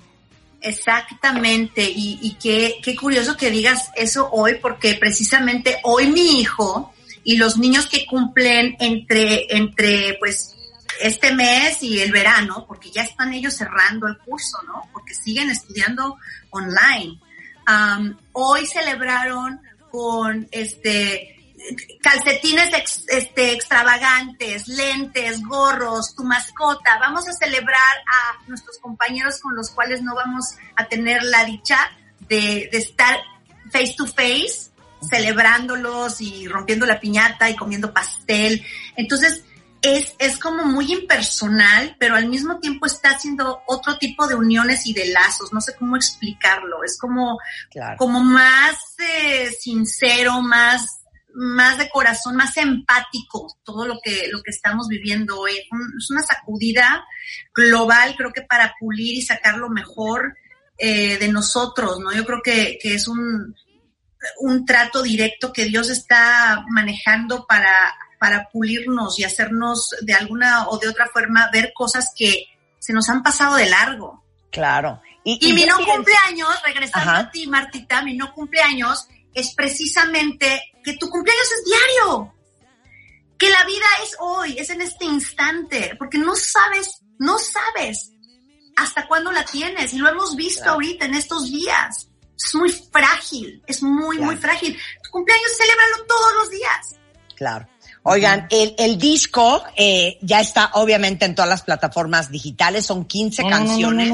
Exactamente, y, y qué, qué curioso que digas eso hoy, porque precisamente hoy mi hijo y los niños que cumplen entre, entre pues este mes y el verano, porque ya están ellos cerrando el curso, ¿no? Porque siguen estudiando online. Am, hoy celebraron con este calcetines ex- este, extravagantes, lentes, gorros, tu mascota. Vamos a celebrar a nuestros compañeros con los cuales no vamos a tener la dicha de, de estar face to face, celebrándolos y rompiendo la piñata y comiendo pastel. Entonces, es, es como muy impersonal, pero al mismo tiempo está haciendo otro tipo de uniones y de lazos. No sé cómo explicarlo. Es como, como más eh, sincero, más, más de corazón, más empático todo lo que, lo que estamos viviendo hoy. Es una sacudida global, creo que para pulir y sacar lo mejor eh, de nosotros, ¿no? Yo creo que, que es un, un trato directo que Dios está manejando para para pulirnos y hacernos de alguna o de otra forma ver cosas que se nos han pasado de largo. Claro. Y, mi no cumpleaños, regresando a ti, Martita, mi no cumpleaños es precisamente que tu cumpleaños es diario. Que la vida es hoy, es en este instante, porque no sabes, no sabes hasta cuándo la tienes. Y lo hemos visto ahorita en estos días. Es muy frágil, es muy, muy frágil. Tu cumpleaños, celébralo todos los días. Claro. Oigan, el, el disco eh, ya está obviamente en todas las plataformas digitales, son 15 canciones.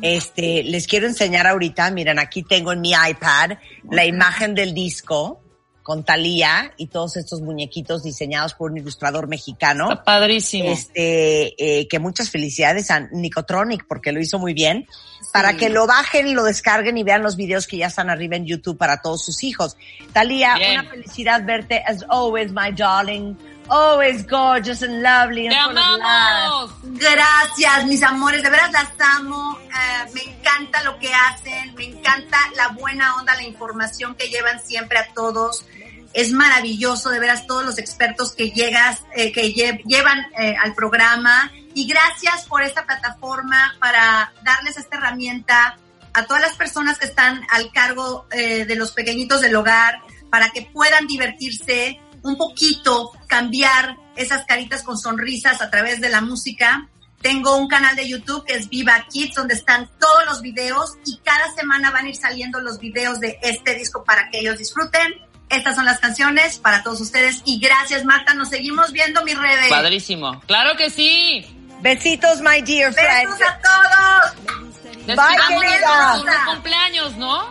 este, les quiero enseñar ahorita, miren, aquí tengo en mi iPad la imagen del disco con Talía y todos estos muñequitos diseñados por un ilustrador mexicano. Está padrísimo. Este, eh, que muchas felicidades a Nicotronic porque lo hizo muy bien. Para que lo bajen, lo descarguen y vean los videos que ya están arriba en YouTube para todos sus hijos. Talía, una felicidad verte as always, my darling. Always gorgeous and lovely. ¡Te amamos! Gracias, mis amores. De veras las amo. Eh, me encanta lo que hacen. Me encanta la buena onda, la información que llevan siempre a todos es maravilloso de veras todos los expertos que llegas, eh, que llevan eh, al programa y gracias por esta plataforma para darles esta herramienta a todas las personas que están al cargo eh, de los pequeñitos del hogar para que puedan divertirse un poquito, cambiar esas caritas con sonrisas a través de la música. Tengo un canal de YouTube que es Viva Kids, donde están todos los videos y cada semana van a ir saliendo los videos de este disco para que ellos disfruten estas son las canciones para todos ustedes y gracias Marta, nos seguimos viendo mi redes. Padrísimo, claro que sí. Besitos, my dear friend. Besos a todos. Despidámonos con cumpleaños, ¿no?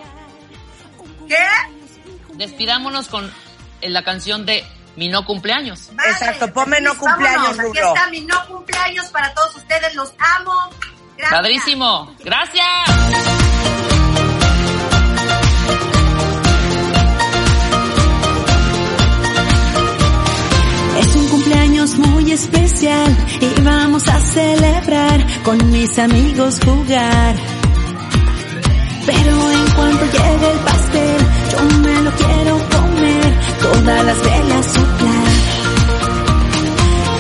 ¿Qué? Despidámonos con la canción de Mi no cumpleaños. Exacto, ponme no cumpleaños, Aquí está mi no cumpleaños para todos ustedes, los amo. Gracias. Padrísimo, gracias. Especial y vamos a celebrar con mis amigos jugar. Pero en cuanto llegue el pastel, yo me lo quiero comer, todas las velas soplar.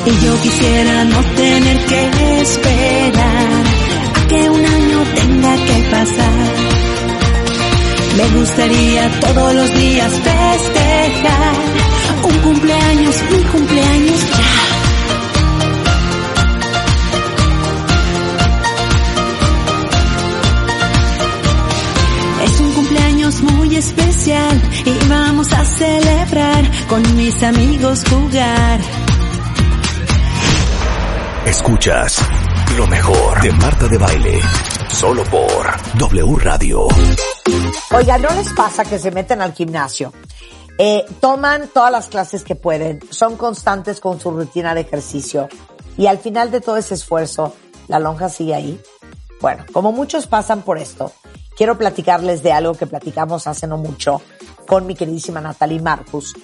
Y yo quisiera no tener que esperar a que un año tenga que pasar. Me gustaría todos los días festejar un cumpleaños, mi cumpleaños ya. Especial y vamos a celebrar con mis amigos jugar. Escuchas lo mejor de Marta de Baile, solo por W Radio. Oiga, ¿no les pasa que se meten al gimnasio? Eh, toman todas las clases que pueden, son constantes con su rutina de ejercicio y al final de todo ese esfuerzo, la lonja sigue ahí. Bueno, como muchos pasan por esto, quiero platicarles de algo que platicamos hace no mucho con mi queridísima Natalie Marcus,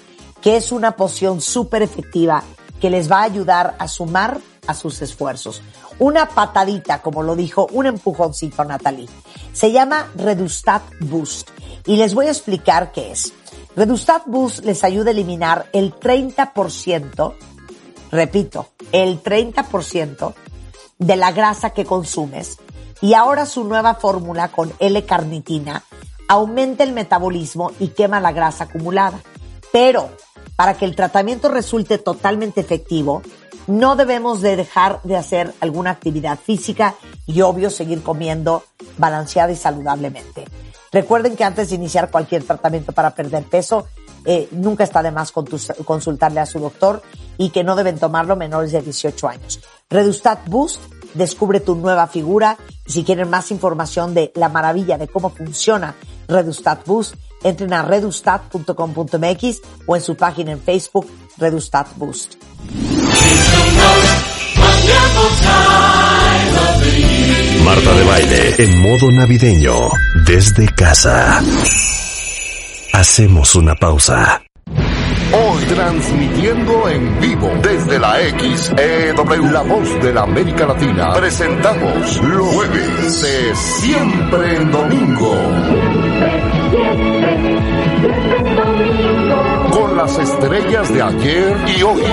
que es una poción súper efectiva que les va a ayudar a sumar a sus esfuerzos. Una patadita, como lo dijo, un empujoncito Natalie. Se llama Redustat Boost y les voy a explicar qué es. Redustat Boost les ayuda a eliminar el 30%, repito, el 30% de la grasa que consumes y ahora su nueva fórmula con L-carnitina aumenta el metabolismo y quema la grasa acumulada. Pero para que el tratamiento resulte totalmente efectivo, no debemos de dejar de hacer alguna actividad física y obvio seguir comiendo balanceada y saludablemente. Recuerden que antes de iniciar cualquier tratamiento para perder peso, eh, nunca está de más consultarle a su doctor y que no deben tomarlo menores de 18 años. Redustat Boost, Descubre tu nueva figura y si quieren más información de la maravilla de cómo funciona Redustat Boost, entren a redustat.com.mx o en su página en Facebook Redustat Boost. Marta de baile en modo navideño desde casa. Hacemos una pausa. Hoy transmitiendo en vivo desde la XEW, la voz de la América Latina, presentamos los jueves de Siempre en Domingo. Con las estrellas de ayer y hoy.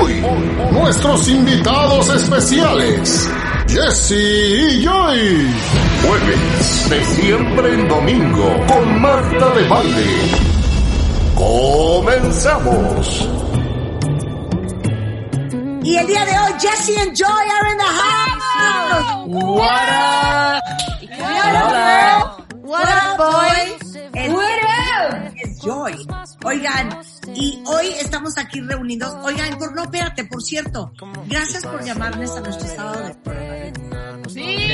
Hoy, nuestros invitados especiales, Jesse y Joy. Jueves de siempre en domingo con Marta de Baile. Comenzamos. Y el día de hoy, Jesse and Joy are in the house. What up? What up, What up, boys? Es- What up? Joy. Oigan, y hoy estamos aquí reunidos. Oigan, por no, espérate, por cierto, gracias por llamarles a nuestro sábado de Sí.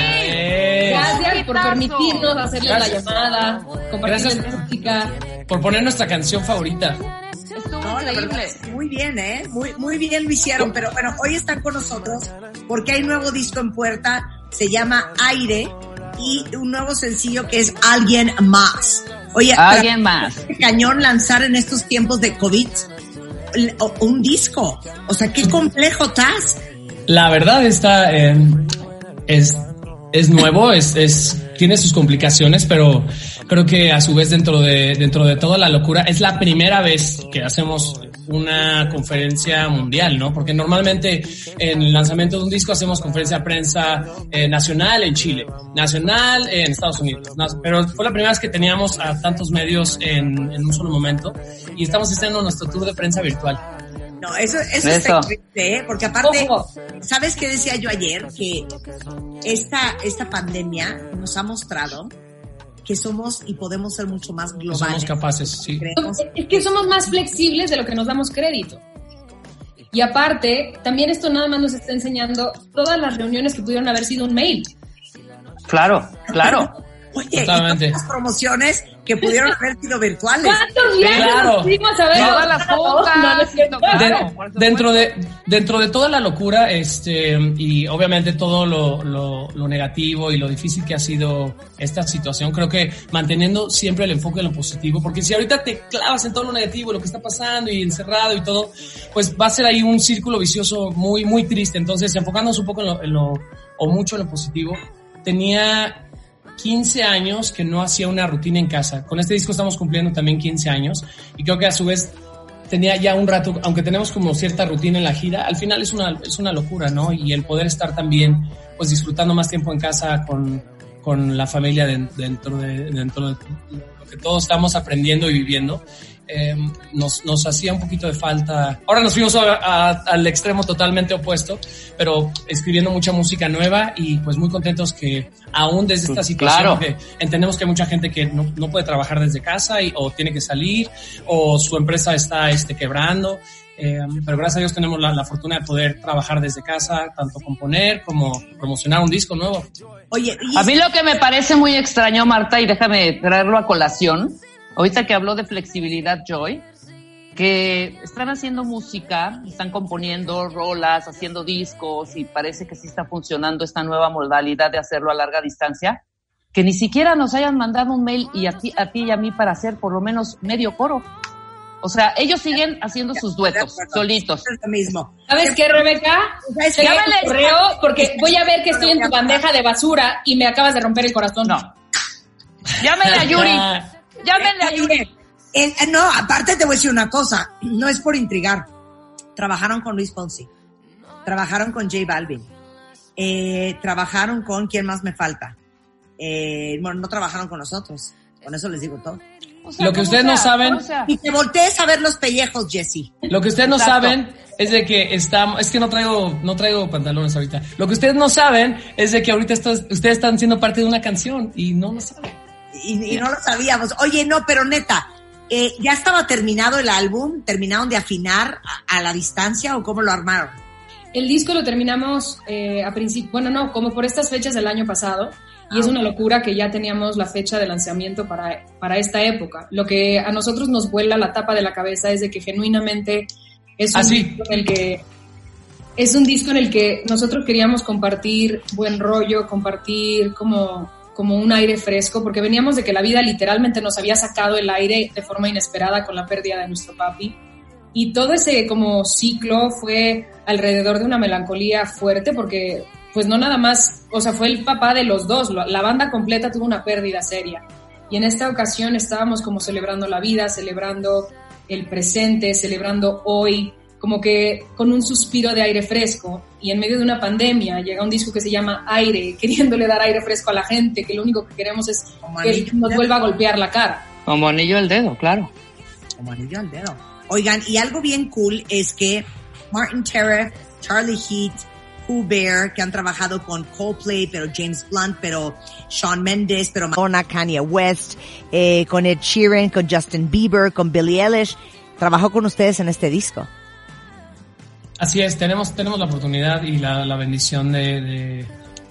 Gracias por permitirnos hacerles la llamada, compartir Gracias. la música. por poner nuestra canción favorita. Estuvo No, increíble. muy bien, ¿eh? Muy, muy bien lo hicieron, pero bueno, hoy están con nosotros porque hay nuevo disco en puerta, se llama Aire y un nuevo sencillo que es Alguien Más. Oye, Alguien más. cañón lanzar en estos tiempos de COVID un disco. O sea, qué complejo estás. La verdad está eh, es es nuevo, es, es tiene sus complicaciones, pero creo que a su vez dentro de dentro de toda la locura es la primera vez que hacemos una conferencia mundial, ¿no? Porque normalmente en el lanzamiento de un disco hacemos conferencia de prensa eh, nacional en Chile, nacional en Estados Unidos, ¿no? pero fue la primera vez que teníamos a tantos medios en, en un solo momento y estamos haciendo nuestro tour de prensa virtual. No, eso, eso, Eso. está increíble, ¿eh? Porque aparte, Ojo. ¿sabes qué decía yo ayer? Que esta, esta pandemia nos ha mostrado que somos y podemos ser mucho más globales. somos capaces, sí. Creemos Es que somos más flexibles de lo que nos damos crédito. Y aparte, también esto nada más nos está enseñando todas las reuniones que pudieron haber sido un mail. Claro, claro. Oye, y todas las promociones que pudieron haber sido virtuales. ¿Cuántos viajes Claro. fuimos a ver? Todas las no. De- dentro de dentro de toda la locura este y obviamente todo lo, lo, lo negativo y lo difícil que ha sido esta situación creo que manteniendo siempre el enfoque en lo positivo porque si ahorita te clavas en todo lo negativo lo que está pasando y encerrado y todo pues va a ser ahí un círculo vicioso muy muy triste entonces enfocándonos un poco en lo, en lo o mucho en lo positivo tenía 15 años que no hacía una rutina en casa. Con este disco estamos cumpliendo también 15 años y creo que a su vez tenía ya un rato, aunque tenemos como cierta rutina en la gira, al final es una, es una locura, ¿no? Y el poder estar también pues disfrutando más tiempo en casa con, con la familia den- dentro, de, dentro de lo que todos estamos aprendiendo y viviendo, eh, nos, nos hacía un poquito de falta. Ahora nos fuimos a- a- al extremo totalmente opuesto, pero escribiendo mucha música nueva y pues muy contentos que aún desde esta situación Claro. que entendemos que hay mucha gente que no, no puede trabajar desde casa y, o tiene que salir o su empresa está este, quebrando. eh, pero gracias a Dios tenemos la, la fortuna de poder trabajar desde casa, tanto componer como promocionar un disco nuevo. Oye, y A mí lo que me parece muy extraño, Marta, y déjame traerlo a colación, ahorita que habló de flexibilidad, Joy, que están haciendo música, están componiendo rolas, haciendo discos, y parece que sí está funcionando esta nueva modalidad de hacerlo a larga distancia, que ni siquiera nos hayan mandado un mail y a ti, a ti y a mí para hacer por lo menos medio coro. O sea, ellos siguen haciendo sus duetos, solitos. es lo mismo. ¿Sabes qué, Rebeca? ¿Sabes Checa qué? tu correo porque voy a ver que estoy en tu bandeja de basura y me acabas de romper el corazón. No. Llámenle a Yuri. Llámenle a Yuri. Eh, eh, no, aparte te voy a decir una cosa, no es por intrigar. Trabajaron con Luis Fonsi, trabajaron con J Balvin, eh, trabajaron con quién más me falta. Eh, bueno, no trabajaron con nosotros, con eso les digo todo. O sea, Lo que ustedes no saben-. Y te voltees a ver los pellejos, Jesse. Lo que ustedes no Exacto. saben es de que estamos, es que no traigo, no traigo pantalones ahorita. Lo que ustedes no saben es de que ahorita ustedes están siendo parte de una canción y no lo saben. Y, y no lo sabíamos. Oye, no, pero neta, eh, ¿ya estaba terminado el álbum? ¿Terminaron de afinar a, a la distancia o cómo lo armaron? El disco lo terminamos eh, a principio, bueno, no, como por estas fechas del año pasado. Y es una locura que ya teníamos la fecha de lanzamiento para, para esta época. Lo que a nosotros nos vuela la tapa de la cabeza es de que genuinamente Es un Ah, sí. disco en el que es un disco en el que nosotros queríamos compartir buen rollo, compartir como, como un aire fresco, porque veníamos de que la vida literalmente nos había sacado el aire de forma inesperada con la pérdida de nuestro papi. Y todo ese como ciclo fue alrededor de una melancolía fuerte, porque pues no nada más, o sea, fue el papá de los dos, la banda completa tuvo una pérdida seria. Y en esta ocasión estábamos como celebrando la vida, celebrando el presente, celebrando hoy, como que con un suspiro de aire fresco y en medio de una pandemia llega un disco que se llama Aire, queriéndole dar aire fresco a la gente, que lo único que queremos es que anillo nos vuelva a golpear la cara. Como anillo al dedo, claro. Como anillo al dedo. Oigan, y algo bien cool es que Martin Terre, Charlie Heat, Pooh Bear, que han trabajado con Coldplay, pero James Blunt, pero Shawn Mendes, pero Madonna, Kanye West, eh, con Ed Sheeran, con Justin Bieber, con Billie Eilish, trabajó con ustedes en este disco. Así es, tenemos, tenemos la oportunidad y la, la bendición de, de,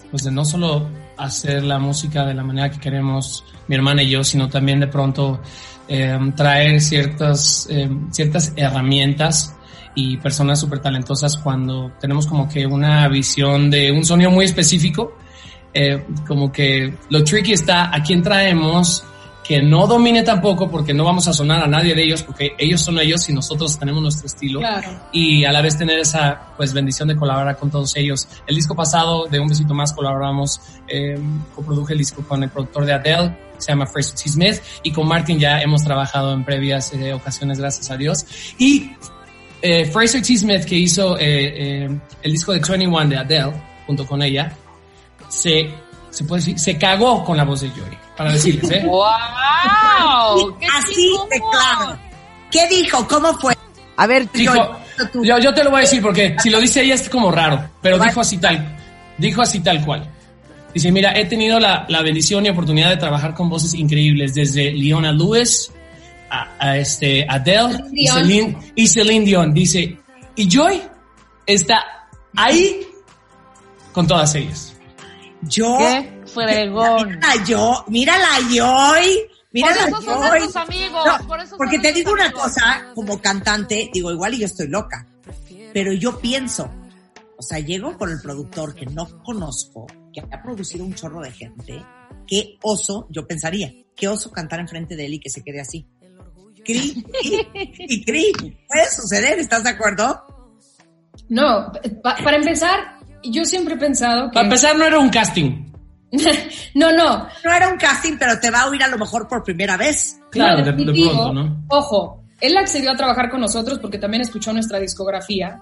pues de no solo hacer la música de la manera que queremos mi hermana y yo, sino también de pronto eh, traer ciertas, eh, ciertas herramientas y personas súper talentosas cuando tenemos como que una visión de un sonido muy específico. Eh, como que lo tricky está a quién traemos que no domine tampoco porque no vamos a sonar a nadie de ellos porque ellos son ellos y nosotros tenemos nuestro estilo Claro. y a la vez tener esa pues bendición de colaborar con todos ellos. El disco pasado de Un Besito Más colaboramos, eh, coproduje el disco con el productor de Adele, se llama Fraser T. Smith y con Martin ya hemos trabajado en previas eh, ocasiones, gracias a Dios. Y eh, Fraser T. Smith que hizo eh, el disco de 21 de Adele junto con ella, se, se puede decir, se cagó con la voz de Joy, para decirles, ¿eh? ¡Wow! ¡Qué Así de claro. ¿Qué dijo? ¿Cómo fue? A ver, Dijo, tú. yo, yo te lo voy a decir porque si lo dice ella es como raro, pero dijo así tal, dijo así tal cual. Dice, mira, he tenido la, la bendición y oportunidad de trabajar con voces increíbles, desde Leona Lewis a, a este Adele y. Celine, y Celine Dion. Dice, y Joy está ahí con todas ellas. Yo. ¡Qué fregón! Mírala yo, mírala yo hoy. Mírala Por eso son yo. nuestros amigos, No, por eso son porque te digo una cosa, como cantante, digo, igual y yo estoy loca, pero yo pienso, o sea, llego con el productor que no conozco, que ha producido un chorro de gente, qué oso, yo pensaría, qué oso cantar enfrente de él y que se quede así. Cri, cri, y cri, puede suceder, ¿estás de acuerdo? No, pa- para empezar, yo siempre he pensado que... Para empezar, no era un casting. no, no, No era un casting, pero te va a oír a lo mejor por primera vez. Claro, de, pronto, ¿no? Ojo, él accedió a trabajar con nosotros porque también escuchó nuestra discografía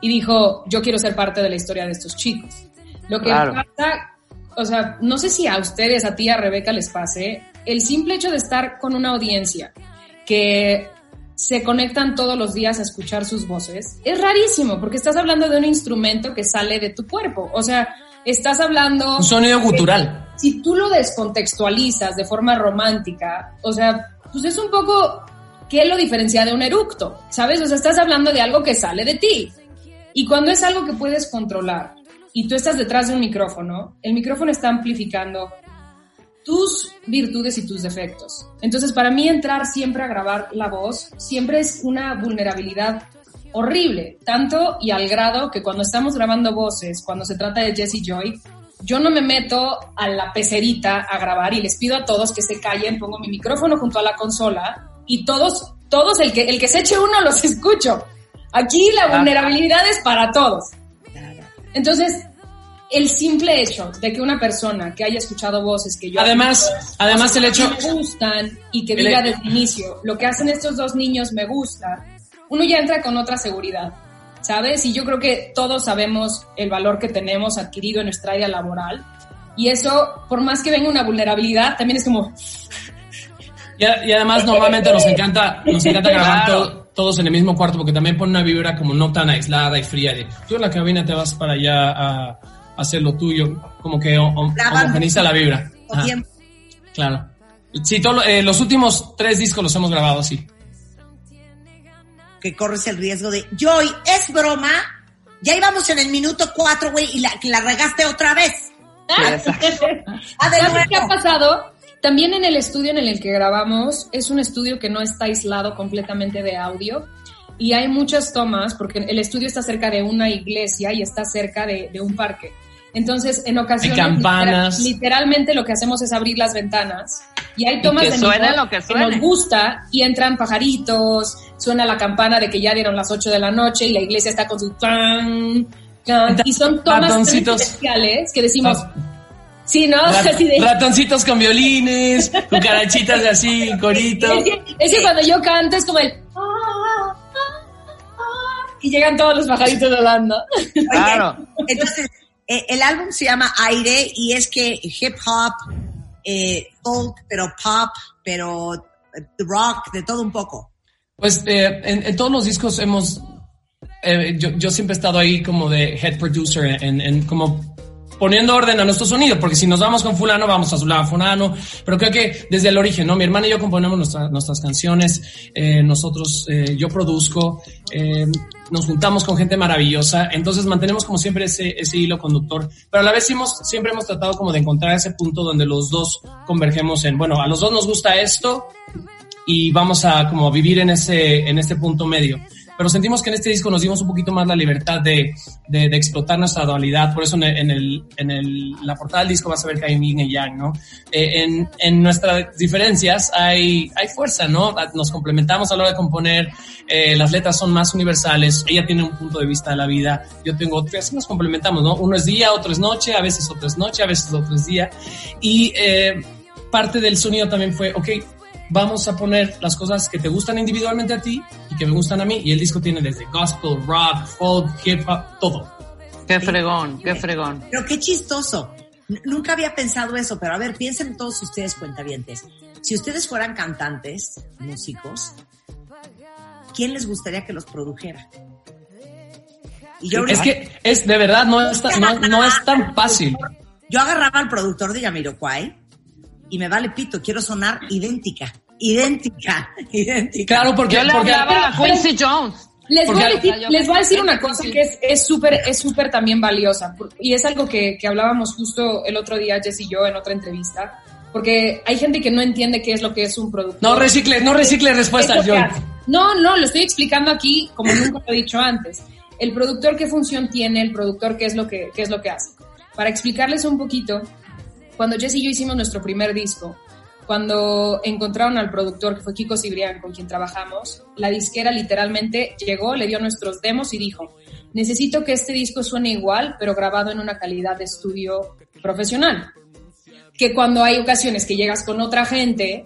y dijo, yo quiero ser parte de la historia de estos chicos. Lo que Claro. pasa, o sea, no sé si a ustedes, a ti, a Rebeca les pase, el simple hecho de estar con una audiencia que se conectan todos los días a escuchar sus voces, es rarísimo porque estás hablando de un instrumento que sale de tu cuerpo. O sea, estás hablando... Un sonido gutural. si tú lo descontextualizas de forma romántica, o sea, pues es un poco qué lo diferencia de un eructo, ¿sabes? O sea, estás hablando de algo que sale de ti. Y cuando es algo que puedes controlar y tú estás detrás de un micrófono, el micrófono está amplificando tus virtudes y tus defectos. Entonces, para mí entrar siempre a grabar la voz siempre es una vulnerabilidad horrible, tanto y al grado que cuando estamos grabando voces, cuando se trata de Jesse Joy, yo no me meto a la pecerita a grabar y les pido a todos que se callen, pongo mi micrófono junto a la consola y todos, todos, el que, el que se eche uno los escucho. Aquí la vulnerabilidad es para todos. Entonces, el simple hecho de que una persona que haya escuchado voces que yo Además, además el hecho, me gustan y que diga desde el inicio, lo que hacen estos dos niños me gusta, uno ya entra con otra seguridad, ¿sabes? Y yo creo que todos sabemos el valor que tenemos adquirido en nuestra área laboral. Y eso, por más que venga una vulnerabilidad, también es como, Y, a- y además normalmente nos encanta, nos encanta grabar Claro. to- todos en el mismo cuarto porque también pone una vibra como no tan aislada y fría de tú en la cabina te vas para allá a, hacer lo tuyo, como que homogeniza la vibra. Ajá, claro. Sí, todo eh, los últimos tres discos los hemos grabado así. que corres el riesgo de, Joy, es broma, ya íbamos en el minuto cuatro, güey, y la, regaste otra vez. Ah, ¿Sabes qué ha pasado? También en el estudio en el que grabamos, es un estudio que no está aislado completamente de audio. y hay muchas tomas porque el estudio está cerca de una iglesia y está cerca de, de un parque. Entonces, en ocasiones, campanas. literal- literalmente lo que hacemos es abrir las ventanas y hay tomas que de Nido lo que suene. nos gusta y entran pajaritos, suena la campana de que ya dieron las 8 de la noche y la iglesia está con su tan, tan, y son tomas Ratoncitos. especiales que decimos, Ah. sí, ¿no? Rat- Así de- ratoncitos con violines, cucarachitas de así, corito. Es que, es que cuando yo canto es como el... "Ah, ah, ah", Y llegan todos los pajaritos volando. Claro. Entonces, eh, el álbum se llama Aire y es que hip hop, eh, folk, pero pop, pero eh, rock, de todo un poco. Pues eh, en, todos los discos hemos, eh, yo, yo siempre he estado ahí como de head producer, en, en como poniendo orden a nuestro sonido, porque si nos vamos con fulano, vamos a su fulano, pero creo que desde el origen, ¿no? Mi hermana y yo componemos nuestra- nuestras canciones, eh, nosotros, eh, yo produzco, eh, nos juntamos con gente maravillosa, entonces mantenemos como siempre ese, ese hilo conductor, pero a la vez hemos, siempre hemos tratado como de encontrar ese punto donde los dos convergemos en, bueno, a los dos nos gusta esto, y vamos a como vivir en ese, en este punto medio. Pero sentimos que en este disco nos dimos un poquito más la libertad de, de, de explotar nuestra dualidad. Por eso en, el, en, el, en el, la portada del disco vas a ver que hay yin y yang, ¿no? Eh, en, en nuestras diferencias hay, hay fuerza, ¿no? Nos complementamos a la hora de componer. Eh, las letras son más universales. Ella tiene un punto de vista de la vida. Yo tengo otro. Así nos complementamos, ¿no? Uno es día, otro es noche, a veces otro es noche, a veces otro es día. Y eh, parte del sonido también fue, ok, vamos a poner las cosas que te gustan individualmente a ti y que me gustan a mí. Y el disco tiene desde gospel, rock, folk, hip hop, todo. Qué fregón, qué fregón. Pero qué chistoso. Nunca había pensado eso, pero a ver, piensen todos ustedes cuentavientes. Si ustedes fueran cantantes, músicos, ¿quién les gustaría que los produjera? Y yo, Es que es de verdad, no es, tan- no, no es tan fácil. yo agarraba al productor de Yamiroquai y me vale pito, quiero sonar idéntica, idéntica, idéntica. Claro, porque, Yo le porque hablaba a Quincy Jones. Les voy, a decir, les voy a decir una cosa que es- es súper es súper también valiosa y es algo que, que hablábamos justo el otro día Jess y yo en otra entrevista porque hay gente que no entiende qué es lo que es un productor. no recicle, no recicle Es respuestas, John. No, no, lo estoy explicando aquí como nunca lo he dicho antes. El productor qué función tiene, el productor qué es lo que, qué es lo que hace. Para explicarles un poquito, cuando Jess y yo hicimos nuestro primer disco, cuando encontraron al productor, que fue Kiko Cibrián, con quien trabajamos, la disquera literalmente llegó, le dio nuestros demos y dijo, necesito que este disco suene igual, pero grabado en una calidad de estudio profesional. Que cuando hay ocasiones que llegas con otra gente,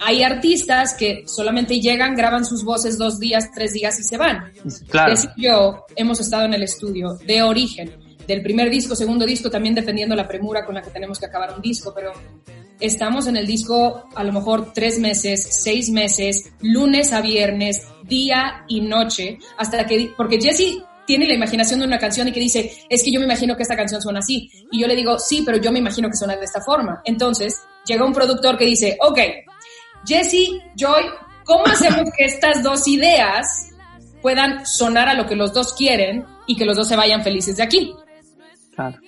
hay artistas que solamente llegan, graban sus voces dos días, tres días y se van. Claro. Jess y yo hemos estado en el estudio de origen, del primer disco, segundo disco, también dependiendo la premura con la que tenemos que acabar un disco, pero estamos en el disco a lo mejor tres meses, seis meses, lunes a viernes, día y noche, hasta que, porque Jesse tiene la imaginación de una canción y que dice, es que yo me imagino que esta canción suena así. Y yo le digo, sí, pero yo me imagino que suena de esta forma. Entonces, llega un productor que dice, ok, Jesse, Joy, ¿cómo hacemos que estas dos ideas puedan sonar a lo que los dos quieren y que los dos se vayan felices de aquí? Claro.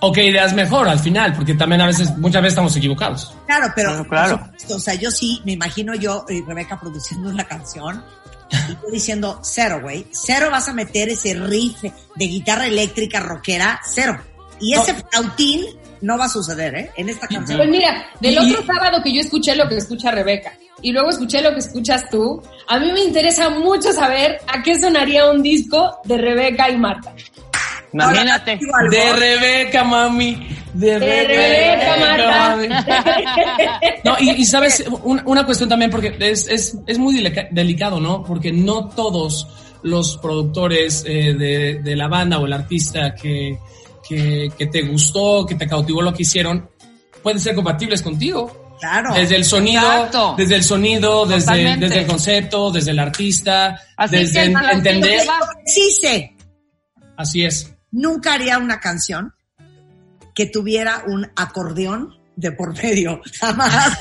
O qué ideas mejor al final, porque también a veces, muchas veces estamos equivocados. Claro, pero, Claro, claro. supuesto, o sea, yo sí, me imagino yo y Rebeca produciendo una canción y yo diciendo, cero, güey, cero vas a meter ese riff de guitarra eléctrica rockera, cero. Y ese flautín no va a suceder, ¿eh? En esta canción. Pues mira, del otro sábado que yo escuché lo que escucha Rebeca y luego escuché lo que escuchas tú, a mí me interesa mucho saber a qué sonaría un disco de Rebeca y Marta. Imagínate. De Rebeca, mami. De, De Rebeca, mami. Marta. No, y, y sabes, un- una cuestión también, porque es, es, es muy delica- delicado, ¿no? Porque no todos los productores eh, de, de la banda o el artista que, que, que te gustó, que te cautivó lo que hicieron, pueden ser compatibles contigo. Claro. Desde el sonido, Exacto. desde el sonido, desde, desde el concepto, desde el artista, Así desde que en- entender. sé, Así es. Nunca haría una canción que tuviera un acordeón de por medio. Jamás.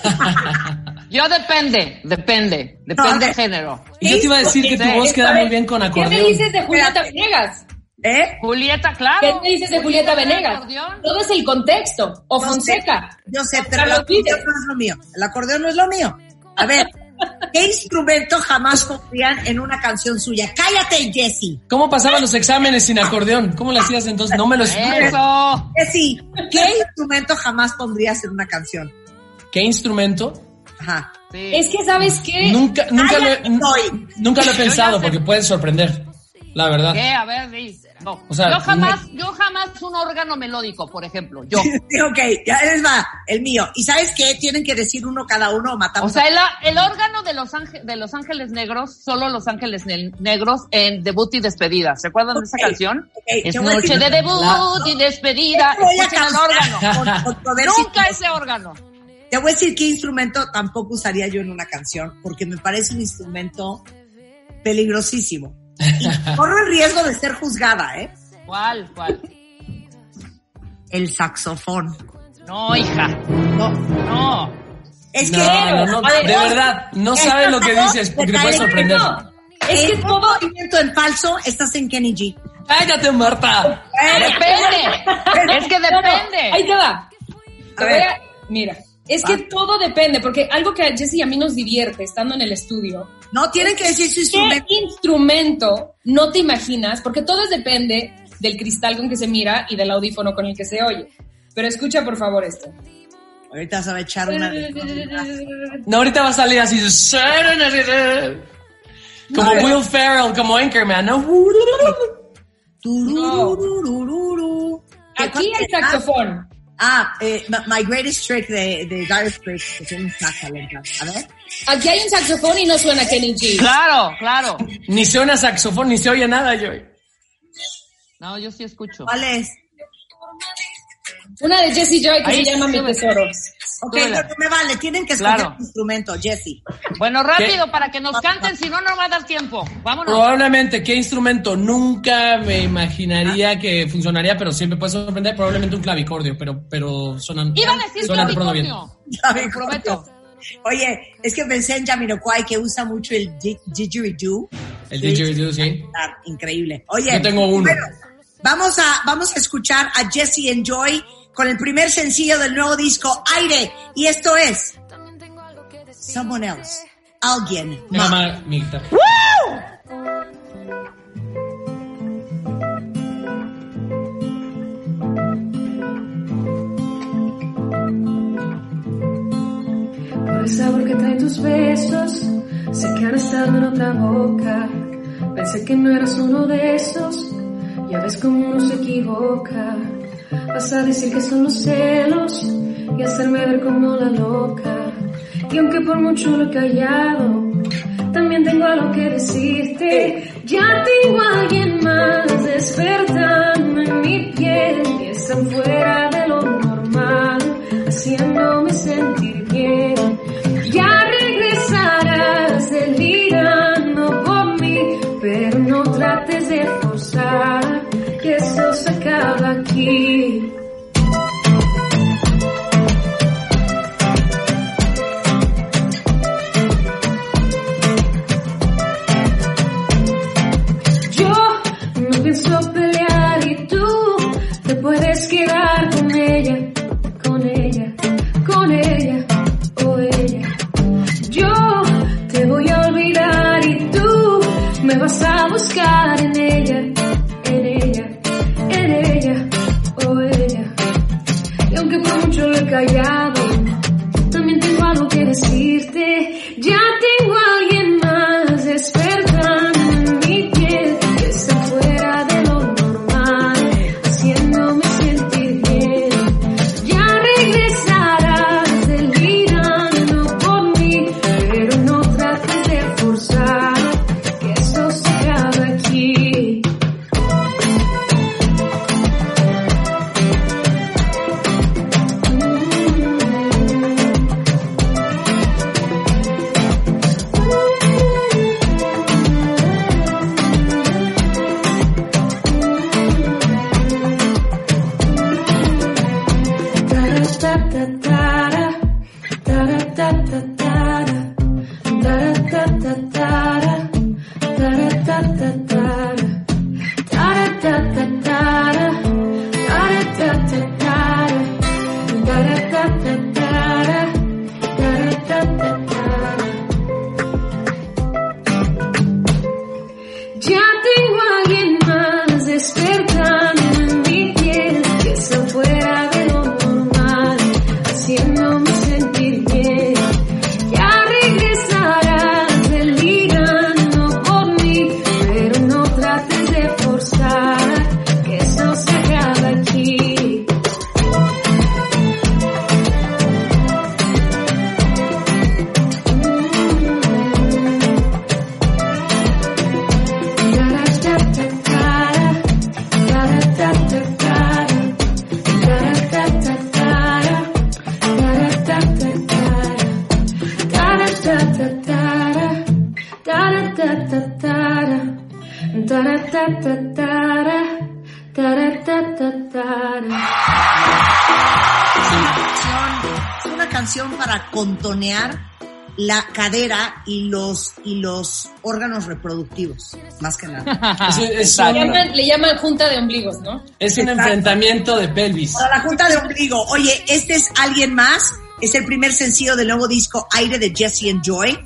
Yo depende, depende, depende No, de- del género. Y yo te iba a decir que tu voz queda muy bien con ¿Qué acordeón. me dices de Julieta Venegas? ¿Eh? Julieta, claro. ¿Qué me dices de Julieta Venegas? acordeón. Todo es el contexto. O Yo sé, Fonseca. Yo sé, pero el acordeón no es lo mío. El acordeón no es lo mío. A ver, ¿qué instrumento jamás pondrían en una canción suya? Cállate, Jessie. ¿Cómo pasaban los exámenes sin acordeón? ¿Cómo lo hacías entonces? No me lo expliques. Jessie, ¿qué instrumento jamás pondrías en una canción? ¿Qué instrumento? Ajá. Sí. Es que, ¿sabes qué? Nunca, nunca, lo he, Cállate, Zoe. nunca lo he Yo ya pensado porque puede sorprender. La verdad. ¿Qué? A ver, No. O sea, yo jamás, yo jamás un órgano melódico, por ejemplo. Yo. Sí, ok, ya les va, el mío. ¿Y sabes qué? Tienen que decir uno cada uno o matamos. O sea, el, el órgano de los, ángel- de los Ángeles Negros, solo los Ángeles Ne- Negros en debut y despedida. ¿Se acuerdan de esa canción? ok, es noche decir- de debut La- y despedida. El órgano. con. Nunca ese órgano. Te voy a decir qué instrumento tampoco usaría yo en una canción, porque me parece un instrumento peligrosísimo. Y corro el riesgo de ser juzgada, ¿eh? ¿Cuál? ¿Cuál? El saxofón. No, hija. No, No. es que... No, no, no, de verdad, no sabes lo que dices porque te puede sorprender. Es que todo, movimiento en falso estás en Kenny G. ¡Cállate, Marta! Depende. Es que depende. ahí te va. Te A voy ver. a- mira, es que todo depende, porque algo que a Jessy y a mí nos divierte estando en el estudio, No, tienen que decir su ¿qué instrumento. instrumento no te imaginas? Porque todo depende del cristal con que se mira y del audífono con el que se oye. Pero escucha por favor esto. Ahorita se va a echar una... No, ahorita va a salir así. Como Will Ferrell, como Anchorman, ¿no? ¿Qué Aquí hay saxofón. Ah, eh, My Greatest Trick de, de Dire Straits, que tiene un sax lenta. A ver. Aquí hay un saxofón y no suena Kenny G. Claro, claro. Ni oye saxofón, ni se oye nada, yo. No, yo sí escucho. ¿Cuál es? Una de Jessie Joy que Ahí se llama Mi. Tesoro. Ok, no, no me vale, tienen que escoger Claro. un instrumento, Jesse. Bueno, rápido para que nos canten, si no, no va a dar tiempo. Vámonos. Probablemente, ¿qué instrumento? Nunca me imaginaría que funcionaría, pero siempre puede sorprender. Probablemente un clavicordio, pero, pero suenan. Iba a decir bien. clavicordio. Clavicordio. Te prometo. Oye, es que pensé en Jamiroquai que usa mucho el di- didgeridoo. El Sí, didgeridoo, sí. Ah, increíble. Oye, Yo tengo uno. bueno, vamos a vamos a escuchar a Jesse Enjoy con el primer sencillo del nuevo disco Aire y esto es Someone Else, alguien más. el sabor que traen tus besos, sé que han estado en otra boca. Pensé que no eras uno de esos, ya ves cómo uno se equivoca. Vas a decir que son los celos y hacerme ver como la loca. Y aunque por mucho lo he callado, también tengo algo que decirte. Ya tengo a alguien más despertando en mi piel y están fuera de Es una canción para contonear la cadera y los y los órganos reproductivos, más que nada. Es, es Le llaman, le llaman junta de ombligos, ¿no? es un Exacto. enfrentamiento de pelvis. Para la junta de ombligo. Oye, este es alguien más. Es el primer sencillo del nuevo disco Aire de Jesse and Joy.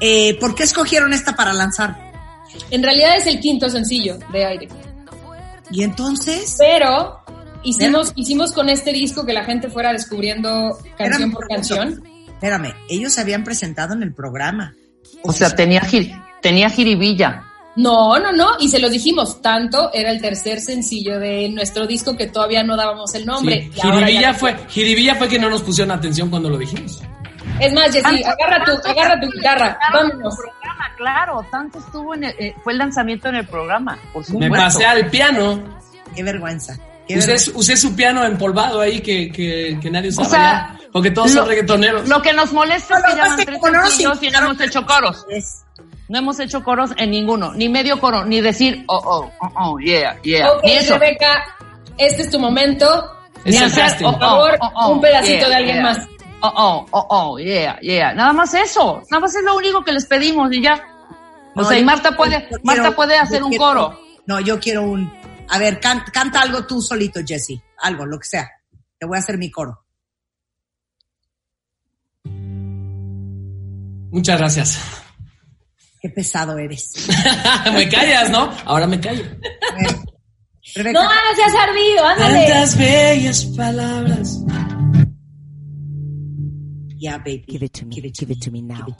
Eh, ¿Por qué escogieron esta para lanzar? En realidad es el quinto sencillo de aire. Y entonces, Pero hicimos, hicimos con este disco que la gente fuera descubriendo canción Espérame, por canción. espérame, ellos se habían presentado en el programa. O sea, tenía, gir- tenía jiribilla. No, no, no, y se los dijimos, tanto era el tercer sencillo de nuestro disco que todavía no dábamos el nombre. Sí, y ahora Jiribilla ya- fue, Jiribilla fue que no nos pusieron atención cuando lo dijimos. Es más, Jessy, agarra tu, agarra tu guitarra, vámonos. Programa, claro, tanto estuvo en el, eh, fue el lanzamiento en el programa, por Me pasé al piano. Qué vergüenza. Qué Usé, vergüenza. usé su piano empolvado ahí que, que, que nadie usaba O sea, Porque todos son reggaetoneros. Lo que nos molesta es que ya van tres sencillos y no hemos hecho coros. Es- No hemos hecho coros en ninguno, ni medio coro, ni decir, oh, oh, oh, oh, yeah, yeah. Ok, ni eso. Rebeca, este es tu momento. Es Ni hacer, Por favor, oh, oh, un pedacito yeah, de alguien yeah. más. Oh, oh, oh, oh, yeah, yeah. Nada más eso. Nada más es lo único que les pedimos y ya. O No, sea, y Marta yo puede, quiero- Marta puede hacer un quiero- coro. No, yo quiero un. A ver, can- canta algo tú solito, Jesse. Algo, lo que sea. Te voy a hacer mi coro. Muchas gracias. Qué pesado eres. me callas, ¿no? Ahora me callo. Rebeca, No, no seas ardido, ándale. Tantas bellas palabras. Yeah, baby. Give it to me. Give it to me now.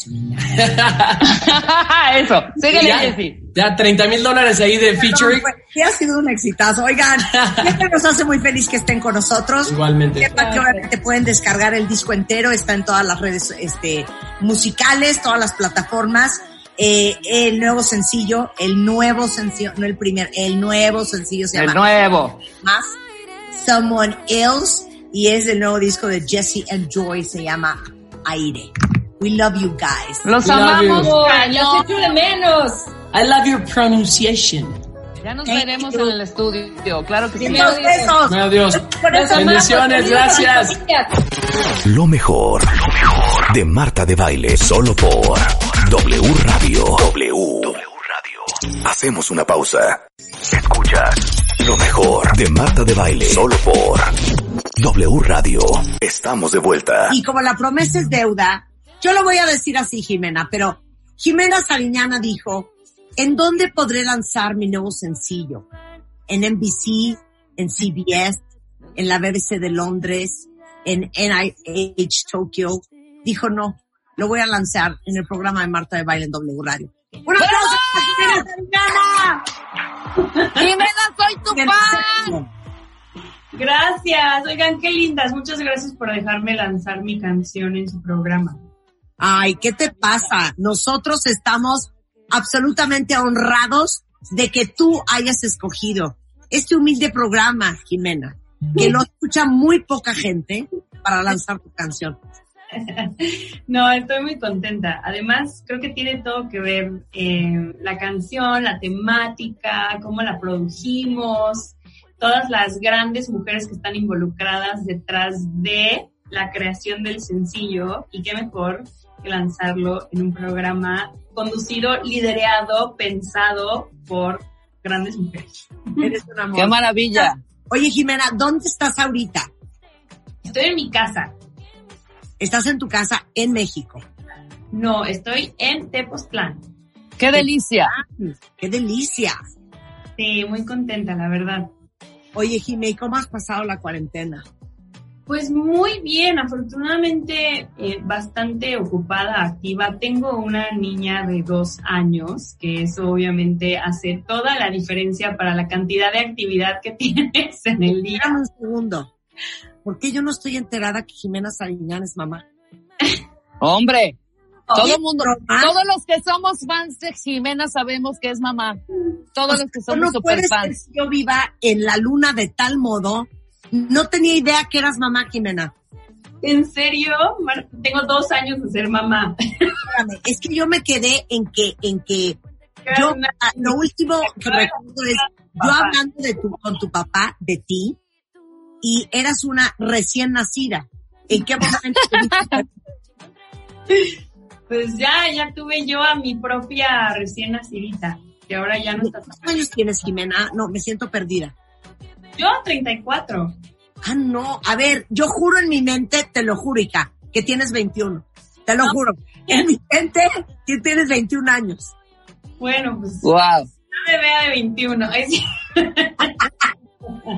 eso. Síguele, Ya, Jessy. ya 30 mil dólares ahí de featuring. Sí ha sido un exitazo. Oigan, siempre nos hace muy feliz que estén con nosotros. Igualmente. Sepan que obviamente pueden descargar el disco entero, está en todas las redes este, musicales, todas las plataformas. Eh, el nuevo sencillo, el nuevo sencillo, no el primer, el nuevo sencillo se El llama nuevo. más Someone Else y es el nuevo disco de Jesse and Joy, se llama Aire. We love you guys. Los We amamos. los echo de menos. I love your pronunciation. Ya nos Thank veremos you. en el estudio, claro que sí. Muchos besos. Amamos, Bendiciones, gracias. Lo mejor, lo mejor de Marta de Baile, solo por W Radio. W. W Radio. Hacemos una pausa. Escuchas lo mejor de Marta de Baile, solo por W Radio. Estamos de vuelta. Y como la promesa es deuda, yo lo voy a decir así, Jimena, pero Jimena Sariñana dijo, ¿en dónde podré lanzar mi nuevo sencillo? En NBC, en CBS, en la BBC de Londres, en NIH Tokyo. Dijo, no, lo voy a lanzar en el programa de Marta de Baile en W Radio. ¡Un aplauso para Jimena Sariñana! Jimena, soy tu fan. Gracias, oigan, qué lindas. Muchas gracias por dejarme lanzar mi canción en su programa. Ay, ¿qué te pasa? Nosotros estamos absolutamente honrados de que tú hayas escogido este humilde programa, Jimena, que lo escucha muy poca gente para lanzar tu canción. No, estoy muy contenta. Además, creo que tiene todo que ver eh, la canción, la temática, cómo la produjimos, todas las grandes mujeres que están involucradas detrás de la creación del sencillo y qué mejor que lanzarlo en un programa conducido, liderado, pensado por grandes mujeres. Eres un amor. Qué maravilla. Oye, Jimena, ¿dónde estás ahorita? Estoy en mi casa. Estás en tu casa en México. No, estoy en Tepoztlán. Qué delicia. ¡Qué delicia! Sí, muy contenta, la verdad. Oye, ¿y cómo has pasado la cuarentena? Pues muy bien, afortunadamente eh, bastante ocupada, activa. Tengo una niña de dos años, que eso obviamente hace toda la diferencia para la cantidad de actividad que tienes en el día. Dame un segundo. ¿Por qué yo no estoy enterada que Jimena Sariñán es mamá? Hombre, todo mundo, broma. todos los que somos fans de Jimena sabemos que es mamá. Todos los que ¿Cómo somos no super fans. yo viva en la luna de tal modo? No tenía idea que eras mamá, Jimena. ¿En serio? Mar- Tengo dos años de ser mamá. Espérame, es que yo me quedé en que, en que Yo, ah, lo último que recuerdo es, yo hablando de tu, con tu papá, de ti, y eras una recién nacida. ¿En qué momento? pues ya, ya tuve yo a mi propia recién nacidita, que ahora ya no está. ¿Cuántos años tienes, Jimena? No, me siento perdida. Yo 34. Ah, no. A ver, yo juro en mi mente, te lo juro, Ica, que tienes 21. Te lo juro. En mi mente, que tienes 21 años. Bueno, pues. Wow. No me vea de 21.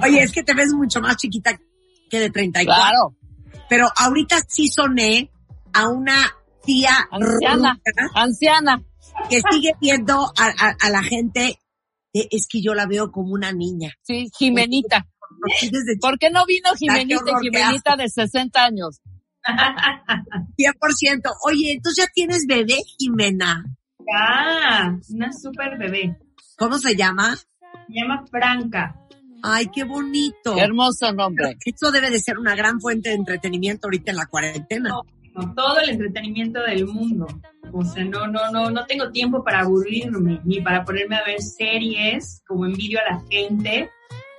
Oye, es que te ves mucho más chiquita que de 34. Claro. Pero ahorita sí soné a una tía Anciana. Anciana. que sigue viendo a, a- a la gente. de, es que yo la veo como una niña. Sí, Jimenita. ¿Por qué no vino Jimenita Jimenita de 60 años? 100%. Oye, entonces ya tienes bebé, Jimena. Ah, una super bebé. ¿Cómo se llama? Se llama Franca. Ay, qué bonito. Qué hermoso nombre. Esto debe de ser una gran fuente de entretenimiento ahorita en la cuarentena. con todo el entretenimiento del mundo. O sea, no, no, no, no tengo tiempo para aburrirme, ni para ponerme a ver series, como envidio a la gente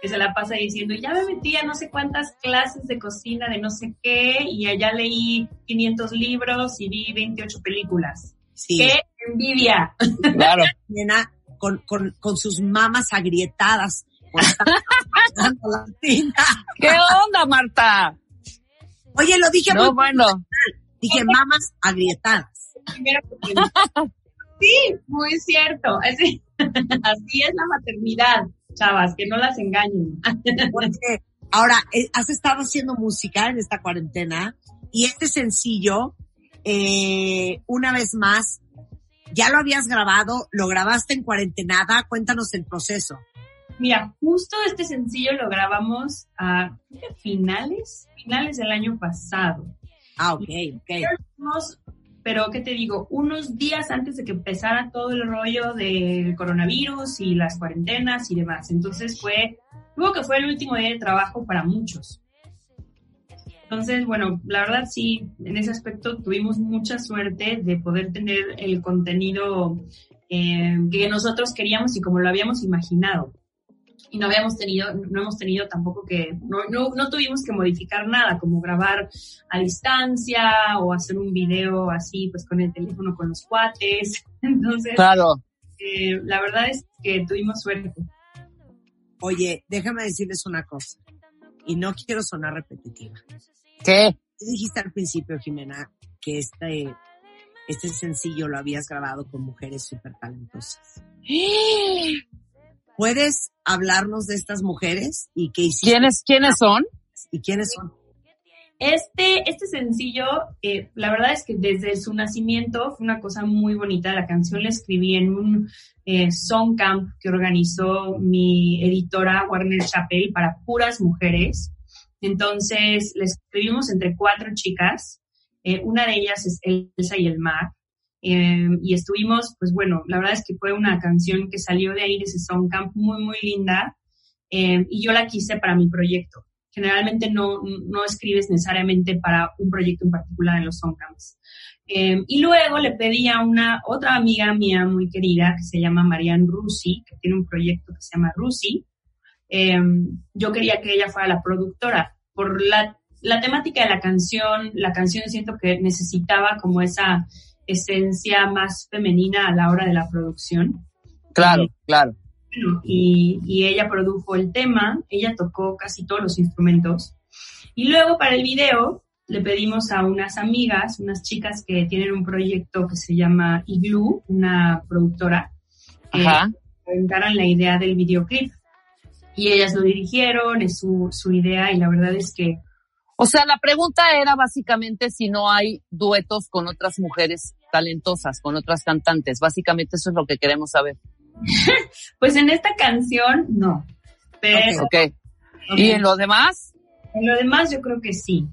que se la pasa diciendo, ya me metí a no sé cuántas clases de cocina de no sé qué, y allá leí 500 libros y vi 28 películas. Sí. ¡Qué envidia! Claro. Nena, con, con, con sus mamas agrietadas. ¿Qué onda, Marta? Oye, lo dije No, muy bueno. Dije mamas agrietadas. Sí, muy cierto. Así, así es la maternidad, chavas, que no las engañen. Porque ahora, eh, has estado haciendo música en esta cuarentena y este sencillo, eh, una vez más, ya lo habías grabado, lo grabaste en cuarentenada, cuéntanos el proceso. Mira, justo este sencillo lo grabamos a creo finales, finales del año pasado. Ah, ok, ok. Pero, ¿qué te digo? Unos días antes de que empezara todo el rollo del coronavirus y las cuarentenas y demás. Entonces fue, luego que fue el último día de trabajo para muchos. Entonces, bueno, la verdad sí, en ese aspecto tuvimos mucha suerte de poder tener el contenido eh, que nosotros queríamos y como lo habíamos imaginado. Y no habíamos tenido, no hemos tenido tampoco que, no, no, no tuvimos que modificar nada, como grabar a distancia o hacer un video así, pues con el teléfono con los cuates. Entonces, Claro. eh, la verdad es que tuvimos suerte. Oye, déjame decirles una cosa, y no quiero sonar repetitiva. ¿Qué? Tú dijiste al principio, Jimena, que este, este sencillo lo habías grabado con mujeres súper talentosas. ¿Puedes hablarnos de estas mujeres y qué hiciste? ¿Quiénes, ¿Quiénes son? ¿Y quiénes son? Este, este sencillo, eh, la verdad es que desde su nacimiento fue una cosa muy bonita. La canción la escribí en un eh, song camp que organizó mi editora Warner Chappell para puras mujeres. Entonces, la escribimos entre cuatro chicas. Eh, una de ellas es Elsa y el Mar. Eh, y estuvimos, pues bueno, la verdad es que fue una canción que salió de ahí, de ese song camp, muy, muy linda. Eh, y yo la quise para mi proyecto generalmente no, no escribes necesariamente para un proyecto en particular en los Songcamps. Eh, y luego le pedí a una otra amiga mía muy querida que se llama Marianne Rusi, que tiene un proyecto que se llama Rusi. Eh, yo quería que ella fuera la productora. Por la, la temática de la canción, la canción siento que necesitaba como esa esencia más femenina a la hora de la producción. Claro, claro. Bueno, y, y ella produjo el tema, ella tocó casi todos los instrumentos. Y luego para el video le pedimos a unas amigas, unas chicas que tienen un proyecto que se llama Igloo, una productora, que Ajá. inventaron la idea del videoclip. Y ellas lo dirigieron, es su, su idea, y la verdad es que O sea, la pregunta era básicamente si no hay duetos con otras mujeres talentosas, con otras cantantes. Básicamente eso es lo que queremos saber. Pues en esta canción, no. Pero Ok. ¿Y en lo demás? en lo demás yo creo que sí.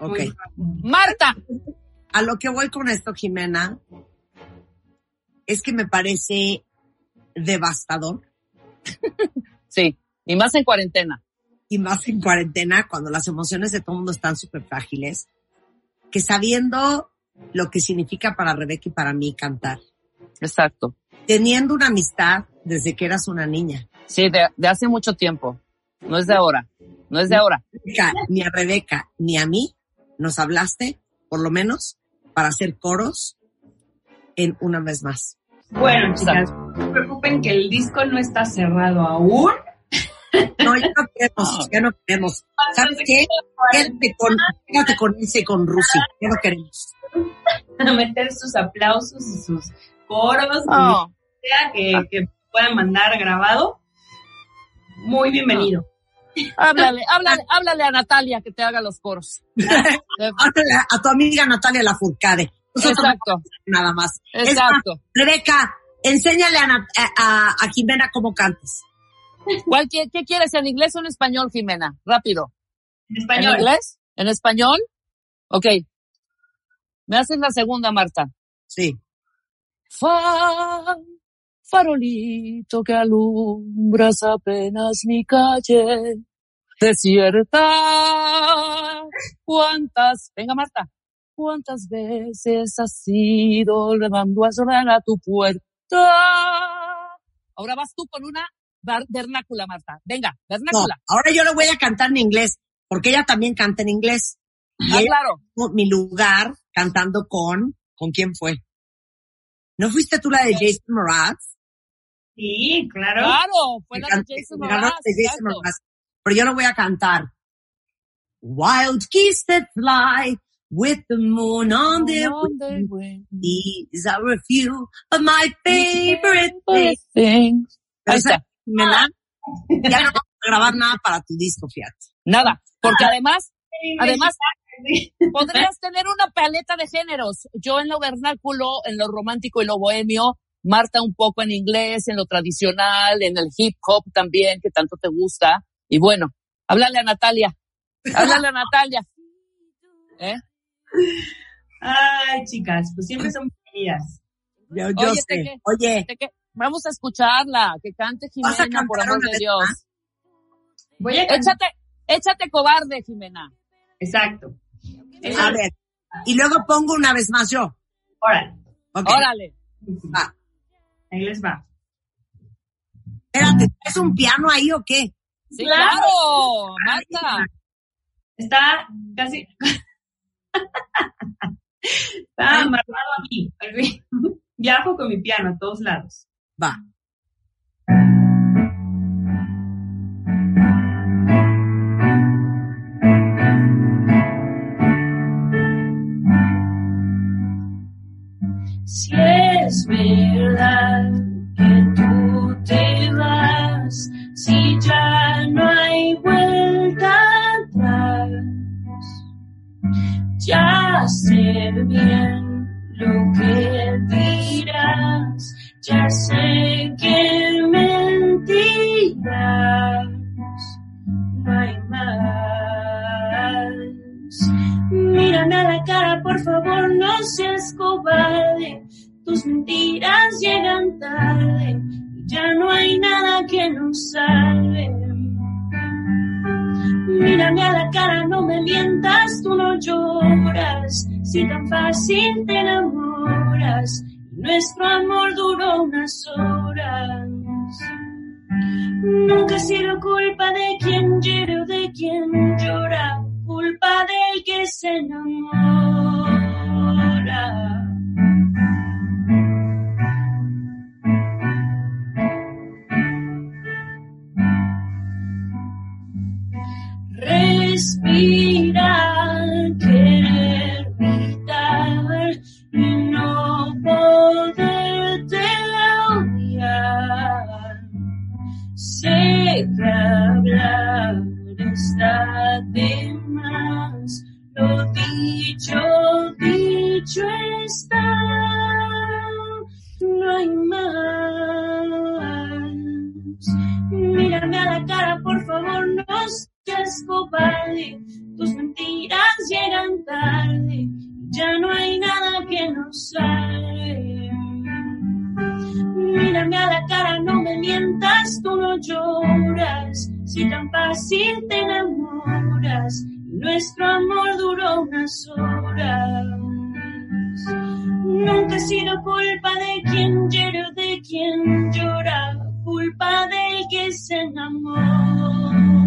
Ok. Marta. A lo que voy con esto, Jimena, es que me parece devastador Sí. Y más en cuarentena. y más en cuarentena, cuando las emociones de todo el mundo están súper frágiles, que sabiendo lo que significa para Rebeca y para mí cantar, Exacto. teniendo una amistad desde que eras una niña. Sí, de, de hace mucho tiempo. No es de ahora. No es de ahora. Rebeca, ni a Rebeca ni a mí nos hablaste, por lo menos, para hacer coros en una vez más. Bueno, chicas, no se preocupen que el disco no está cerrado aún. No, ya no queremos, ya no queremos. ¿Sabes qué? Quédate con, quédate con ese con Rusi, ya no queremos. A meter sus aplausos y sus coros, sea que, que puedan mandar grabado. Muy bienvenido. Háblale, háblale, háblale a Natalia que te haga los coros. Háblale a tu amiga Natalia Lafourcade. Nosotros no Exacto. nada más. Exacto. más, Rebeca, enséñale a, Nat- a, a Jimena cómo cantes. ¿Cuál, qué, qué quieres, en inglés o en español, Jimena? Rápido. En ¿En español. inglés? ¿En español? Ok. ¿Me haces la segunda, Marta? Sí. Fa, farolito que alumbras apenas mi calle desierta. ¿Cuántas, venga Marta, cuántas veces has ido llamando a sonar a tu puerta? Ahora vas tú con una vernácula, Marta. Venga, No, vernácula. ahora yo le voy a cantar en inglés, porque ella también canta en inglés. Ah, claro. mi lugar cantando con, ¿con quién fue? ¿No fuiste tú la de Jason Mraz? Sí, claro. Claro, fue Me la de Jason me Mraz, de Jason exacto. Mraz. Pero yo lo voy a cantar. Wild geese that fly with the moon on their wings. These are a few of my favorite things. Pero está. ¿sabes, Jimena? Ya no vamos a grabar nada para tu disco, fíjate. Nada, porque Ah. además, podrías tener una paleta de géneros. Yo en lo vernáculo, en lo romántico y lo bohemio, Marta un poco en inglés, en lo tradicional, en el hip hop también, que tanto te gusta. Y bueno, háblale a Natalia. Háblale a Natalia. ¿Eh? Ay, chicas, pues siempre son bienvenidas. Yo, yo Oye, sé. ¿de qué? Oye. Vamos a escucharla, que cante ¿Vas a Jimena, por amor de Dios. Voy a. Échate, échate cobarde, Jimena. Exacto. A ver. Y luego pongo una vez más yo. Órale, Ok. Órale. Va. ahí les va. Espérate, ¿es un piano ahí o qué? Sí, Claro. claro, Marta. Está casi. Está amarrado a mí. Viajo con mi piano a todos lados. Va. Si es verdad que tú te vas, si ya no hay vuelta atrás, ya sé bien lo que dirás, ya sé que seas cobarde. Tus mentiras llegan tarde y ya no hay nada que nos salve. Mírame a la cara, no me mientas, tú no lloras. Si tan fácil te enamoras, nuestro amor duró unas horas. Nunca ha sido culpa de quien llora o de quien llora, culpa del que se enamora. Please be. Cobarde, tus mentiras llegan tarde, ya no hay nada que nos salve. Mírame a la cara, no me mientas, tú no lloras. Si tan fácil te enamoras, nuestro amor duró unas horas. Nunca ha sido culpa de quien llora o de quien llora, culpa del que se enamora.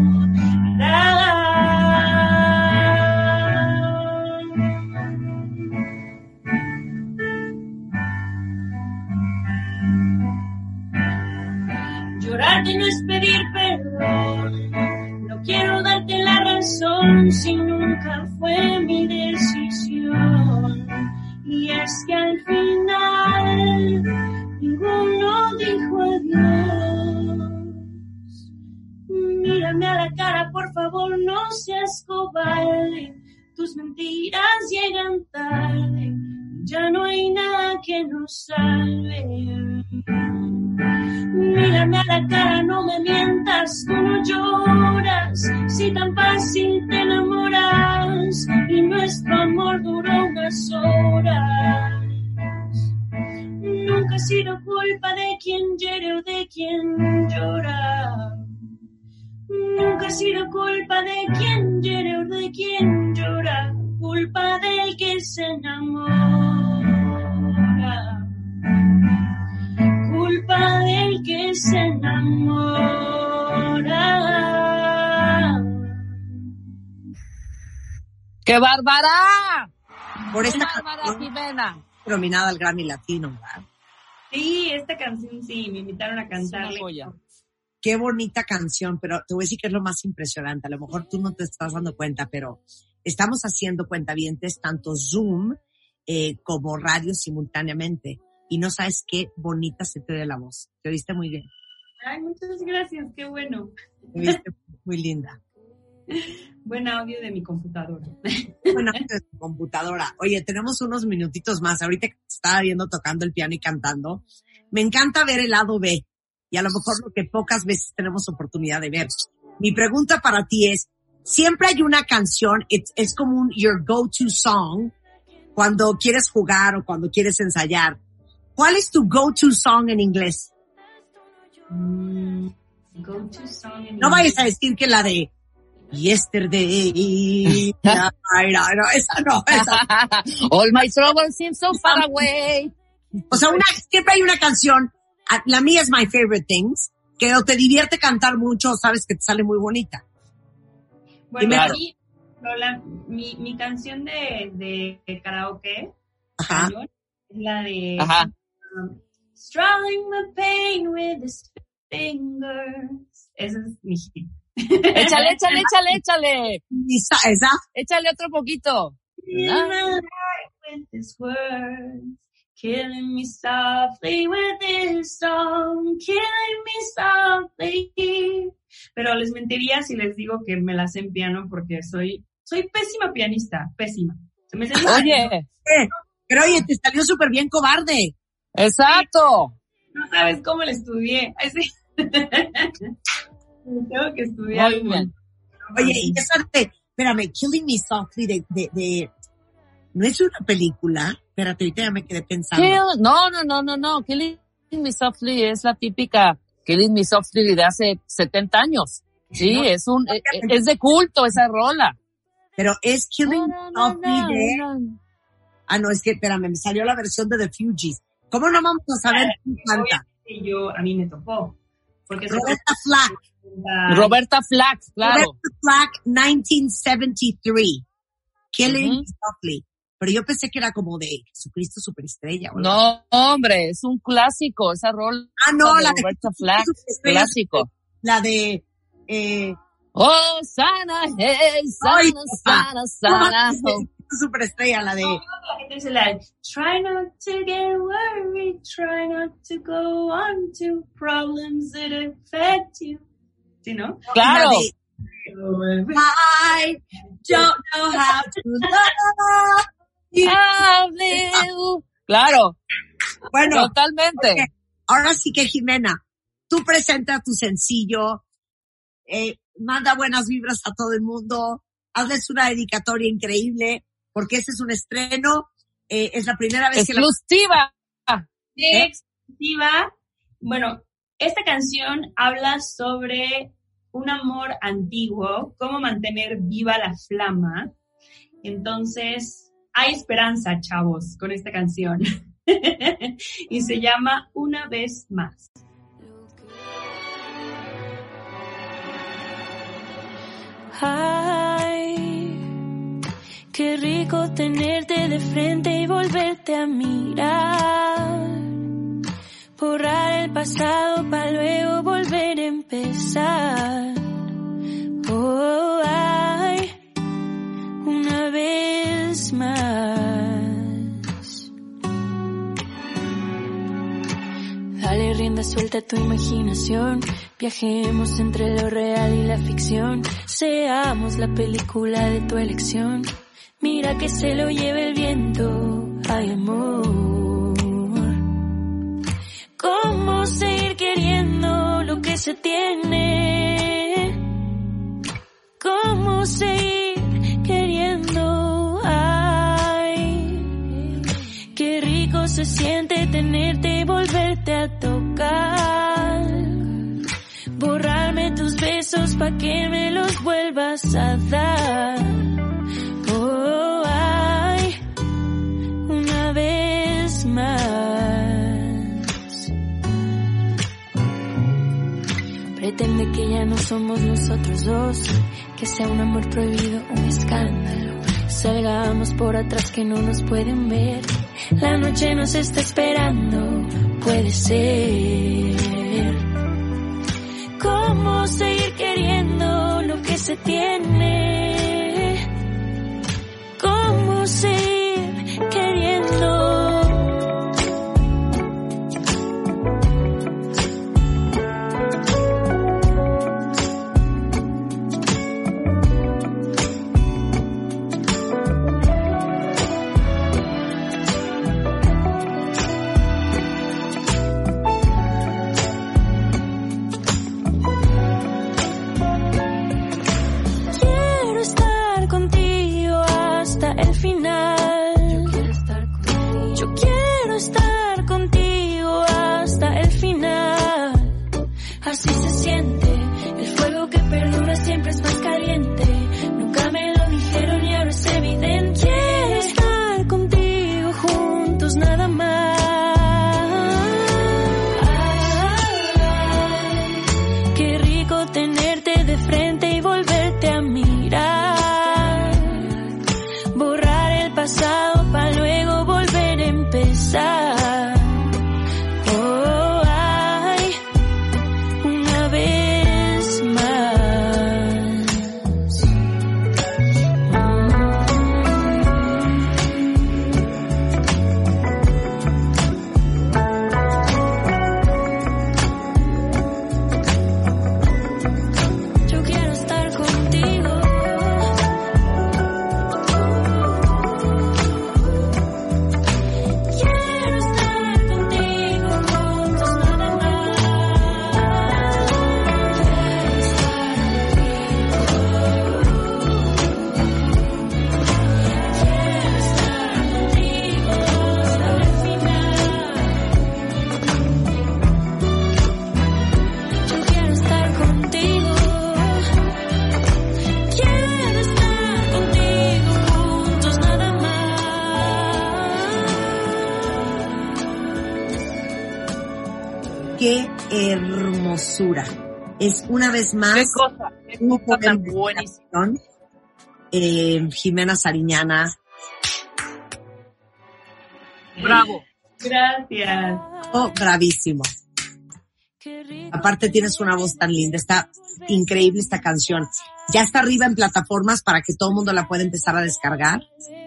Llorarte no es pedir perdón, no quiero darte la razón si nunca fue mi decisión. Y es que al final ninguno dijo adiós. Mírame a la cara, por favor, no seas cobarde. Tus mentiras llegan tarde, ya no hay nada que nos salve. Mírame a la cara, no me mientas, tú no lloras, si tan fácil te enamoras y nuestro amor duró unas horas. Nunca ha sido culpa de quien hiere o de quien llora. Nunca ha sido culpa de quien hiere o de quien llora, culpa del que se enamora culpa del que se enamora. ¡Qué bárbara! Por esta ¡Qué bárbara, canción Jimena! nominada al Grammy Latino, ¿verdad? Sí, esta canción sí, me invitaron a cantarle. Qué bonita canción, pero te voy a decir que es lo más impresionante. A lo mejor tú no te estás dando cuenta, pero estamos haciendo cuentavientes tanto Zoom eh, como radio simultáneamente. Y no sabes qué bonita se te ve la voz. Te oíste muy bien. Ay, muchas gracias, qué bueno. Te oíste muy linda. Buen audio de mi computadora. Bueno, de tu computadora. Oye, tenemos unos minutitos más. Ahorita que estaba viendo tocando el piano y cantando. Me encanta ver el lado B. Y a lo mejor lo que pocas veces tenemos oportunidad de ver. Mi pregunta para ti es, siempre hay una canción, es, es como un your go-to song cuando quieres jugar o cuando quieres ensayar. ¿Cuál es tu go-to song en inglés? Go to song en No vayas a decir que la de Yesterday. Ay, no, no, esa no, esa. All my troubles seem so far away. O sea, una, siempre hay una canción, la mía es My Favorite Things, que o te divierte cantar mucho o sabes que te sale muy bonita. Bueno, mí, Lola, mi, mi canción de, de karaoke Ajá. es la de Ajá. um, Struggling my pain with his fingers. Ese es mi hit. Échale, échale, échale, échale. Esa. Échale otro poquito. In my life with his words, killing me softly with his song, killing me softly. Pero les mentiría si les digo que me la sé en piano porque soy, soy pésima pianista, pésima. Se me sale- Oye, Eh, Pero oye, te salió súper bien cobarde. exacto. No sabes cómo le estudié. Ay, sí. Tengo que estudiar. Muy bien. Oye, y esa de, espérame, Killing Me Softly de, de, de, no es una película. Espérate, ahorita ya me quedé pensando. Kill- no, no, no, no, no. Killing Me Softly es la típica Killing Me Softly de hace 70 años. Sí, No, es un, e- e- es de culto esa rola. Pero es Killing Me No, no, Softly no, de, no. ah, no, es que, espérame, me salió la versión de The Fugees. ¿Cómo no vamos a saber quién canta? Yo, a mí me tocó. Porque Roberta Flack. la- Roberta Flack, claro. Roberta Flack, 1973. Killing Ujú. Me Softly. Pero yo pensé que era como de Jesucristo Superestrella. No, hombre, es un clásico esa rola Ah, no, de la de Roberta Flack, Superestrella, clásico. La de, eh, Oh, sana, hey, Ay, sana, sana, sana. Superestrella, la de, la, Try not to get worried, try not to go on to problems that affect you. ¿Sí, no? Claro. la de, I don't know how to love. Claro, Bueno, totalmente. ahora sí que Jimena, tú presenta tu sencillo, eh, manda buenas vibras a todo el mundo, hazles una dedicatoria increíble, porque este es un estreno, eh, es la primera vez que la... Exclusiva. de exclusiva. Bueno, esta canción habla sobre un amor antiguo, cómo mantener viva la flama. Entonces, hay esperanza, chavos, con esta canción. y se llama Una vez más. Ay, qué rico tenerte de frente y volverte a mirar. Borrar el pasado para luego volver a empezar. Oh, ay, una vez Dale rienda suelta a tu imaginación. Viajemos entre lo real y la ficción. Seamos la película de tu elección. Mira que se lo lleve el viento. Ay, amor. ¿Cómo seguir queriendo lo que se tiene? ¿Cómo seguir siente tenerte y volverte a tocar. Borrarme tus besos pa' que me los vuelvas a dar. Oh, ay, una vez más. Pretende que ya no somos nosotros dos, que sea un amor prohibido, un escándalo. Salgamos por atrás que no nos pueden ver. La noche nos está esperando, puede ser. ¿Cómo seguir queriendo lo que se tiene? ¿Cómo seguir vez más Qué cosa, qué cosa tan buenísima. Eh, Jimena Sariñana. Bravo. Gracias. Oh, bravísimo. Aparte tienes una voz tan linda, está increíble esta canción. Ya está arriba en plataformas para que todo el mundo la pueda empezar a descargar.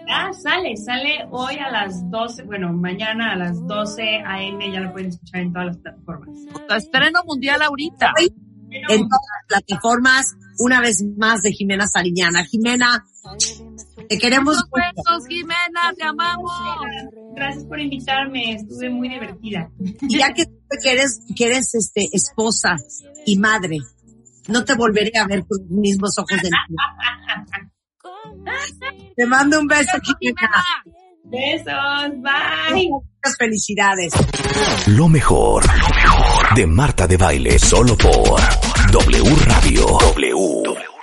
Ah, sale, sale hoy a las 12, bueno, mañana a las 12 AM, ya lo pueden escuchar en todas las plataformas. Estreno mundial ahorita. En todas las plataformas, una vez más de Jimena Sariñana. Jimena, te queremos besos, Jimena, te amamos. Gracias por invitarme, estuve muy divertida. Y ya que, que eres, que eres este, esposa y madre, no te volveré a ver con los mismos ojos de niño. Te mando un beso, Jimena. Besos, bye. Muchas felicidades. Lo mejor, lo mejor de Marta de Baile, solo por W Radio. W.